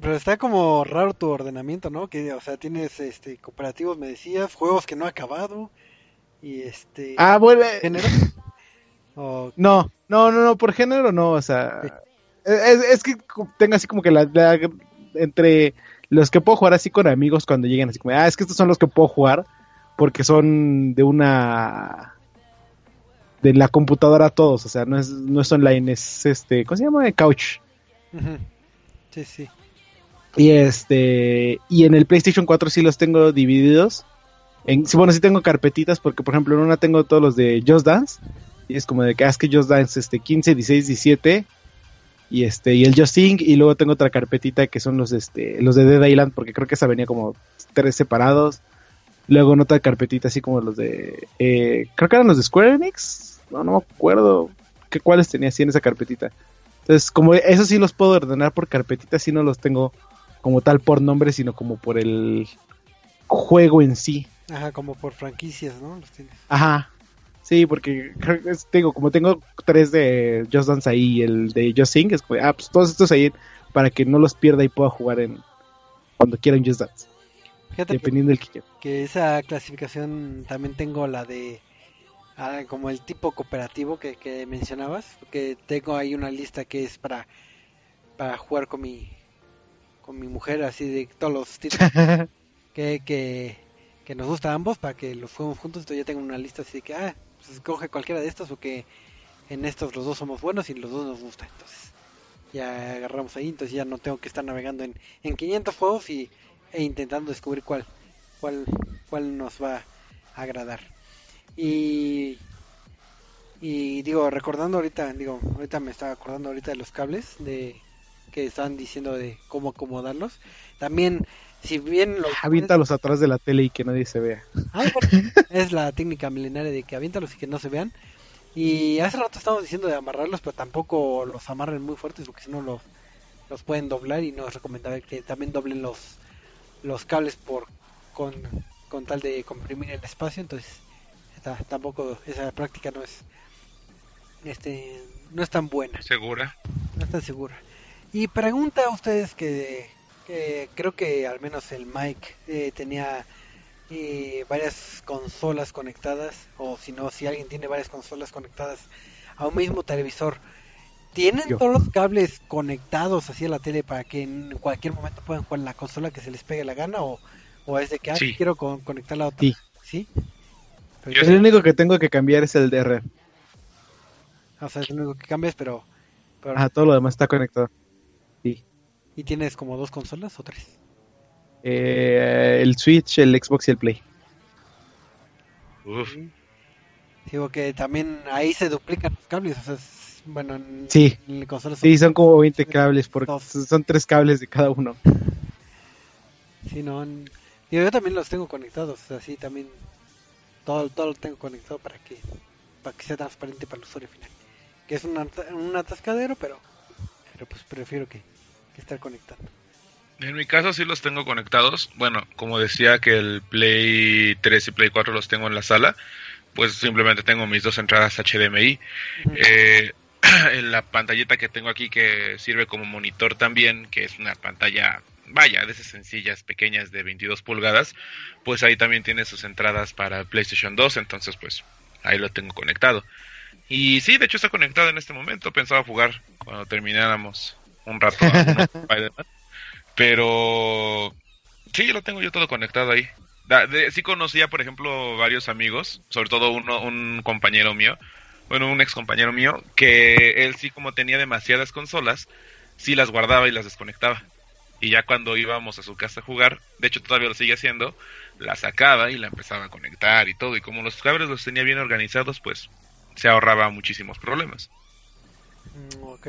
Pero está como raro tu ordenamiento, ¿no? Que, o sea, tienes este cooperativos, me decías, juegos que no he acabado y este Ah, eh, género. O- No, no, no, no, por género no, o sea, es, es que tengo así como que la, la- entre los que puedo jugar así con amigos cuando lleguen así como, ah, es que estos son los que puedo jugar porque son de una de la computadora todos, o sea, no es no es online, es este, ¿cómo se llama? Couch. Sí, sí. Y este y en el PlayStation 4 sí los tengo divididos. En, sí, bueno, sí tengo carpetitas porque por ejemplo en una tengo todos los de Just Dance y es como de que ah, es que Just Dance este 15, 16, 17 y este y el Just Sing y luego tengo otra carpetita que son los este los de Dead Island porque creo que esa venía como tres separados. Luego en otra carpetita así como los de eh, creo que eran los de Square Enix. No, no me acuerdo que cuáles tenía así en esa carpetita. Entonces, como eso sí los puedo ordenar por carpetitas, sí no los tengo como tal por nombre, sino como por el juego en sí. Ajá, como por franquicias, ¿no? Los tienes. Ajá. Sí, porque tengo, como tengo tres de Just Dance ahí y el de Just Sing, es como, ah, pues todos estos ahí para que no los pierda y pueda jugar en cuando quiera en Just Dance, Fíjate que, dependiendo del que quiera. que esa clasificación también tengo la de ah, como el tipo cooperativo que, que mencionabas, que tengo ahí una lista que es para para jugar con mi con mi mujer así de todos los títulos que, que, que nos gusta a ambos para que los juguemos juntos. Entonces ya tengo una lista así de que, ah, pues escoge cualquiera de estos o que en estos los dos somos buenos y los dos nos gusta. Entonces ya agarramos ahí, entonces ya no tengo que estar navegando en, en 500 juegos y, e intentando descubrir cuál, cuál, cuál nos va a agradar. Y, y digo, recordando ahorita, digo, ahorita me estaba acordando ahorita de los cables de que estaban diciendo de cómo acomodarlos. También, si bien los Aviéntalos atrás de la tele y que nadie se vea. Bueno, es la técnica milenaria de que aviéntalos y que no se vean. Y hace rato estábamos diciendo de amarrarlos, pero tampoco los amarren muy fuertes porque si no los, los pueden doblar y no es recomendable que también doblen los, los cables por con, con tal de comprimir el espacio. Entonces, esta- tampoco esa práctica no es este no es tan buena Segura. no está segura. Y pregunta a ustedes que, que creo que al menos el Mike eh, tenía eh, varias consolas conectadas, o si no, si alguien tiene varias consolas conectadas a un mismo televisor. ¿Tienen Yo. todos los cables conectados hacia la tele para que en cualquier momento puedan jugar la consola que se les pegue la gana? ¿O, o es de que ah, Sí. quiero con- conectar la otra? Sí. ¿Sí? Pero Yo ya- El único que tengo que cambiar es el DR. o sea, es lo único que cambias, pero... pero Ajá, todo lo demás está conectado. ¿Y tienes como dos consolas o tres? Eh, el Switch, el Xbox y el Play. Uf. Digo que también ahí se duplican los cables, o sea, es- bueno, en, Sí. en consolas son- Sí, son como 20 cables, porque Dos. son tres cables de cada uno. sí, no, en- digo, yo también los tengo conectados, o sea, sí, también todo, todo lo tengo conectado para que para que sea transparente para el usuario final. Que es un, un atascadero, pero pero pues prefiero que, que estar conectando. En mi caso sí los tengo conectados. Bueno, como decía que el Play 3 y Play 4 los tengo en la sala, pues simplemente tengo mis dos entradas HDMI. Eh, en la pantallita que tengo aquí que sirve como monitor también, que es una pantalla vaya, de esas sencillas, pequeñas de 22 pulgadas, pues ahí también tiene sus entradas para PlayStation 2, entonces pues ahí lo tengo conectado. Y sí, de hecho está conectado en este momento, pensaba jugar cuando termináramos un rato pero sí, lo tengo yo todo conectado ahí. Da- de- sí conocía, por ejemplo, varios amigos, sobre todo uno, un compañero mío, bueno, un ex compañero mío, que él sí como tenía demasiadas consolas, sí las guardaba y las desconectaba. Y ya cuando íbamos a su casa a jugar, de hecho todavía lo sigue haciendo, la sacaba y la empezaba a conectar y todo. Y como los cables los tenía bien organizados, pues se ahorraba muchísimos problemas. Mm, ok.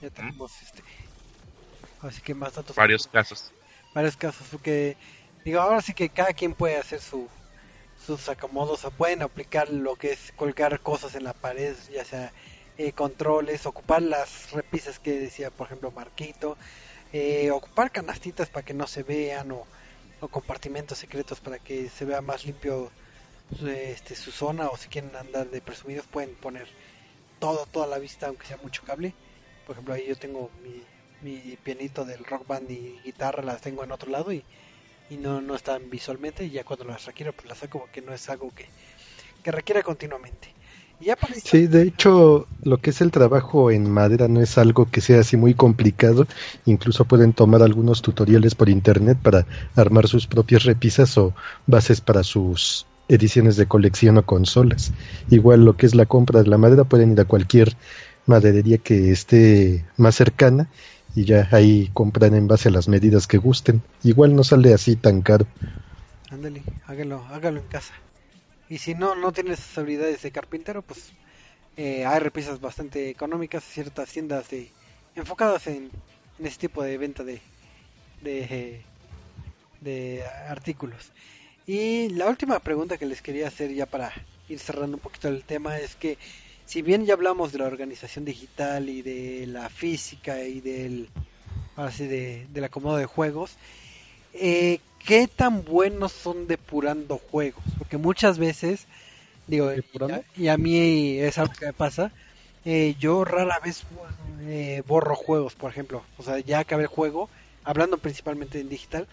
Ya tenemos este. Así que más datos. Varios casos. varios casos porque digo ahora sí que cada quien puede hacer su sus acomodos o pueden aplicar lo que es colgar cosas en la pared ya sea eh, controles ocupar las repisas que decía por ejemplo Marquito eh, ocupar canastitas para que no se vean o, o compartimentos secretos para que se vea más limpio eh, este su zona o si quieren andar de presumidos pueden poner todo toda la vista aunque sea mucho cable por ejemplo ahí yo tengo mi, mi pianito del rock band y guitarra las tengo en otro lado y, y no, no están visualmente y ya cuando las requiero pues las saco porque no es algo que, que requiere continuamente y ya Sí, de hecho, lo que es el trabajo en madera no es algo que sea así muy complicado. Incluso pueden tomar algunos tutoriales por internet para armar sus propias repisas o bases para sus ediciones de colección o consolas. Igual lo que es la compra de la madera, pueden ir a cualquier maderería que esté más cercana y ya ahí compran en base a las medidas que gusten. Igual no sale así tan caro. ándale hágalo hágalo en casa y si no no tienes esas habilidades de carpintero pues eh, hay repisas bastante económicas ciertas tiendas de enfocadas en, en ese tipo de venta de de, de artículos y la última pregunta que les quería hacer ya para ir cerrando un poquito el tema es que si bien ya hablamos de la organización digital y de la física y del ahora sí de, del acomodo de juegos eh, qué tan buenos son depurando juegos porque muchas veces digo y ¿Depurando? a, y a mí es algo que me pasa eh, yo rara vez eh, borro juegos por ejemplo. O sea ya acabé el juego hablando principalmente en digital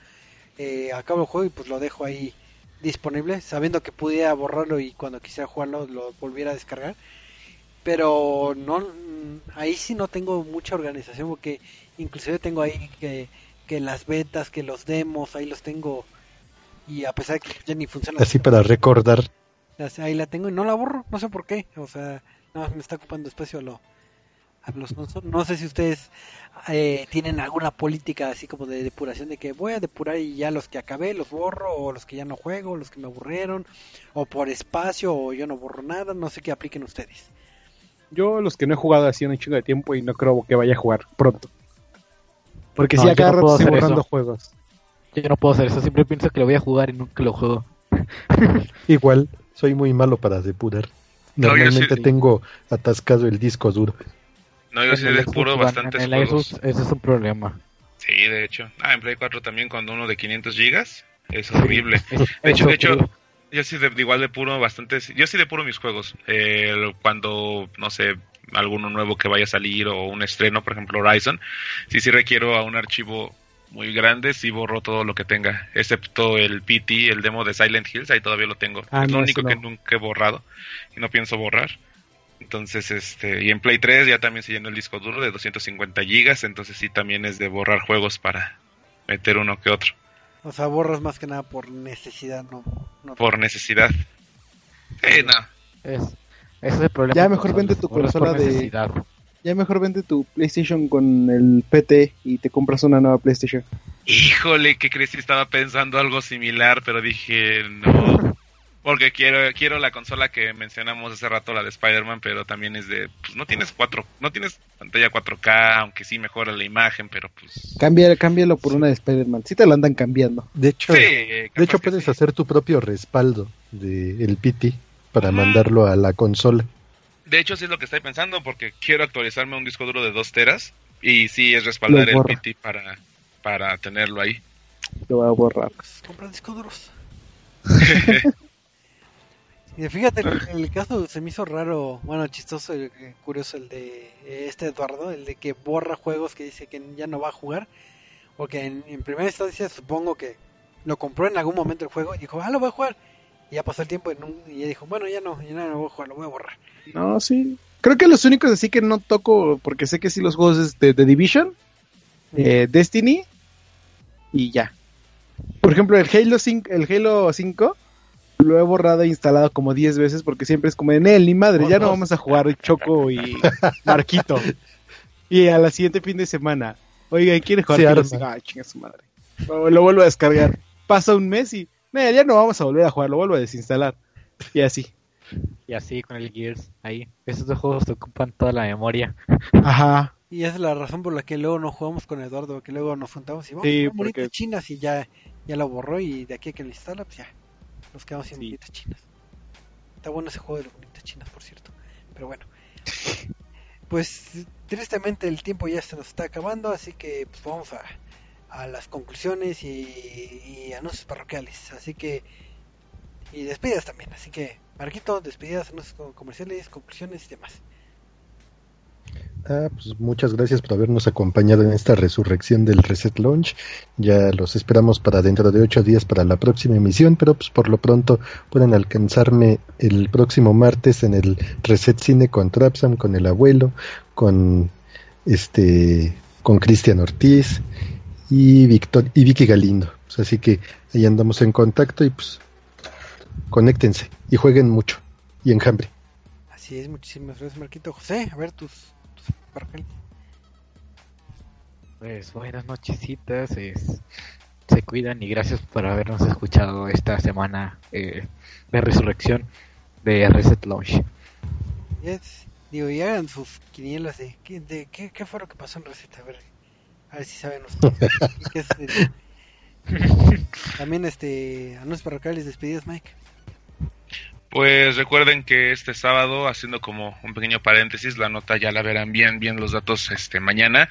eh, acabo el juego y pues lo dejo ahí disponible sabiendo que pudiera borrarlo y cuando quisiera jugarlo lo volviera a descargar pero no mm, ahí sí no tengo mucha organización porque inclusive tengo ahí que, que las betas que los demos ahí los tengo. Y a pesar de que ya ni funciona Así para recordar. ahí la tengo y no la borro no sé por qué. O sea no me está ocupando espacio a lo a los no, no sé si ustedes eh, tienen alguna política así como de depuración de que voy a depurar y ya los que acabé los borro o los que ya no juego los que me aburrieron o por espacio o yo no borro nada no sé qué apliquen ustedes Yo los que no he jugado así en un chingo de tiempo y no creo que vaya a jugar pronto. Porque No, si yo a cada no rato estoy borrando eso. juegos. Yo no puedo hacer eso, siempre pienso que lo voy a jugar y nunca lo juego. Igual, soy muy malo para depurar. No, Normalmente sí- tengo atascado el disco duro. No, yo sí One, bastantes en el juegos. Xbox, ese es un problema. Sí, de hecho. Ah, en Play 4 también cuando uno de 500 gigas. Es horrible. De hecho, de hecho. Yo sí de, igual depuro bastantes. Yo sí depuro mis juegos. Eh, cuando, no sé, alguno nuevo que vaya a salir o un estreno, por ejemplo Horizon, sí, sí requiero a un archivo muy grande, sí borro todo lo que tenga, excepto el PT, el demo de Silent Hills, ahí todavía lo tengo. Ah, es lo no, único que nunca he borrado y no pienso borrar. Entonces, este, y en Play 3 ya también se llenó el disco duro de 250 gigas, entonces sí también es de borrar juegos para meter uno que otro, o sea borras más que nada por necesidad no, no por necesidad. Eh, no. Es, ese es el problema. Ya mejor vende tu consola de- necesidad. Ya mejor vende tu PlayStation con el PT y te compras una nueva PlayStation. Híjole, ¿qué crees? Estaba pensando algo similar, pero dije no. Porque quiero, quiero la consola que mencionamos hace rato, la de Spider-Man, pero también es de, pues no tienes cuatro, no tienes pantalla 4K, aunque sí mejora la imagen, pero pues... Cambia, cámbialo por una de Spider-Man. Sí te la andan cambiando. De hecho, Sí, de hecho puedes sí. hacer tu propio respaldo del PT para mandarlo a la consola. De hecho, sí es lo que estoy pensando, porque quiero actualizarme un disco duro de 2 teras, y sí es respaldar el. PT para, para tenerlo ahí. Lo voy a borrar. compra discos duros y fíjate el, el caso se me hizo raro bueno chistoso eh, curioso el de eh, este Eduardo el de que borra juegos que dice que ya no va a jugar Porque en, en primera instancia supongo que lo compró en algún momento el juego y dijo, ah, lo voy a jugar. Y ya pasó el tiempo y, ya dijo, bueno, ya no, ya no lo voy a jugar, lo voy a borrar. No, sí. Creo que los únicos así que no toco, porque sé que sí los juegos es de, de Division, eh, Destiny y ya. Por ejemplo, el Halo 5, el Halo 5 lo he borrado e instalado como 10 veces porque siempre es como en él, ni madre, ya no vamos a jugar Choco y Marquito. Y a la siguiente fin de semana, oiga, ¿quiere jugar? Se Halo arma. 5? Ah, chinga su madre. Lo, lo vuelvo a descargar. Pasa un mes y, "Mira, ya no vamos a volver a jugar, lo vuelvo a desinstalar. Y así. Y así con el Gears, ahí. Esos dos juegos te ocupan toda la memoria. Ajá. Y esa es la razón por la que luego no jugamos con Eduardo, que luego nos juntamos y vamos Sí, a porque- chinas y ya, ya lo borró y de aquí a que lo instala, pues ya, nos quedamos sin Sí. chinas. Está bueno ese juego de las bonitas chinas, por cierto. Pero bueno. Pues tristemente el tiempo ya se nos está acabando, así que pues vamos a, a las conclusiones y, y anuncios parroquiales. Así que... Y despedidas también. Así que, Marquito, despedidas, anuncios comerciales, conclusiones y demás. Ah, pues muchas gracias por habernos acompañado en esta resurrección del Reset Launch. Ya los esperamos para dentro de ocho días para la próxima emisión, pero pues por lo pronto pueden alcanzarme el próximo martes en el Reset Cine con Trapsam, con el abuelo, con este, con Cristian Ortiz y Victor y Vicky Galindo. Pues así que ahí andamos en contacto y pues conéctense y jueguen mucho y enjambre. Así es, muchísimas gracias, Marquito. José, a ver tus, Pues buenas nochecitas, es- se cuidan y gracias por habernos escuchado esta semana eh, de resurrección de Reset Launch. Yes. Digo, y hagan sus quinielas de, ¿qué, de qué, qué fue lo que pasó en receta. A ver, a ver si saben ustedes. ¿Y qué es, eh? También este anuncios parroquiales, despedidas, Mike. Pues recuerden que este sábado, haciendo como un pequeño paréntesis, la nota ya la verán bien, bien los datos este mañana.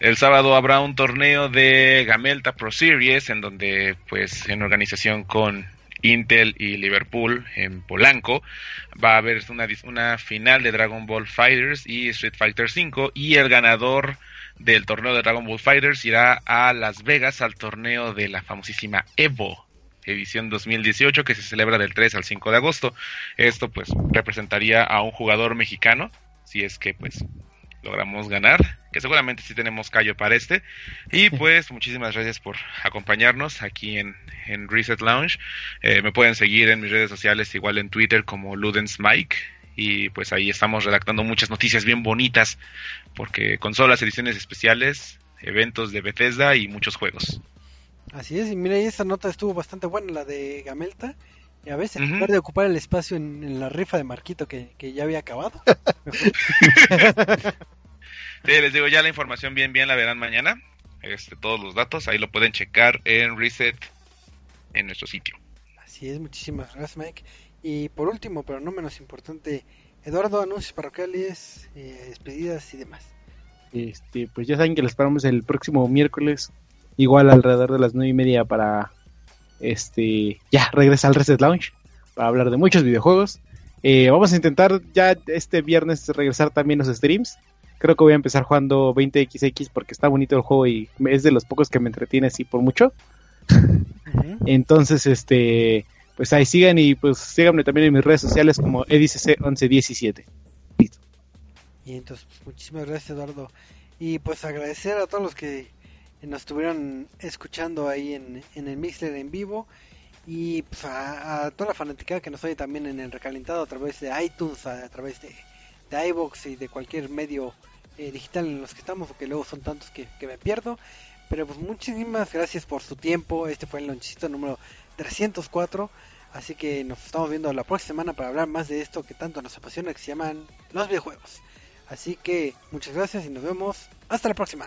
El sábado habrá un torneo de Gamelta Pro Series en donde pues en organización con Intel y Liverpool en Polanco va a haber una, una final de Dragon Ball Fighters y Street Fighter 5 y el ganador del torneo de Dragon Ball Fighters irá a Las Vegas al torneo de la famosísima Evo edición 2018 que se celebra del 3 al 5 de agosto. Esto pues representaría a un jugador mexicano, si es que pues logramos ganar, que seguramente sí tenemos callo para este. Y pues muchísimas gracias por acompañarnos aquí en, en Reset Lounge. Eh, me pueden seguir en mis redes sociales, igual en Twitter como Ludens Mike. Y pues ahí estamos redactando muchas noticias bien bonitas, porque consolas, ediciones especiales, eventos de Bethesda y muchos juegos. Así es, y mira, y esa nota estuvo bastante buena, la de Gamelta. Y a veces, en Ujú. lugar de ocupar el espacio en, en la rifa de Marquito que, que ya había acabado, Sí, les digo, ya la información bien, bien la verán mañana. Este, todos los datos, ahí lo pueden checar en Reset en nuestro sitio. Así es, muchísimas gracias, Mike. Y por último, pero no menos importante, Eduardo, anuncios parroquiales, eh, despedidas y demás. Este, pues ya saben que les esperamos el próximo miércoles, igual alrededor de las nueve y media para este ya regresa al Reset Lounge para hablar de muchos videojuegos. Eh, vamos a intentar ya este viernes regresar también los streams. Creo que voy a empezar jugando 20XX porque está bonito el juego y es de los pocos que me entretiene así por mucho. Entonces, este, pues ahí sigan y pues síganme también en mis redes sociales como edicc1117. Y entonces, pues, muchísimas gracias, Eduardo. Y pues agradecer a todos los que nos estuvieron escuchando ahí en, en el Mixler en vivo. Y pues a, toda la fanaticada que nos oye también en el recalentado a través de iTunes, a, través de, de iVoox y de cualquier medio eh, digital en los que estamos, porque luego son tantos que, que me pierdo. Pero pues muchísimas gracias por su tiempo. Este fue el lonchito número 304. Así que nos estamos viendo la próxima semana para hablar más de esto que tanto nos apasiona, que se llaman los videojuegos. Así que muchas gracias y nos vemos. Hasta la próxima.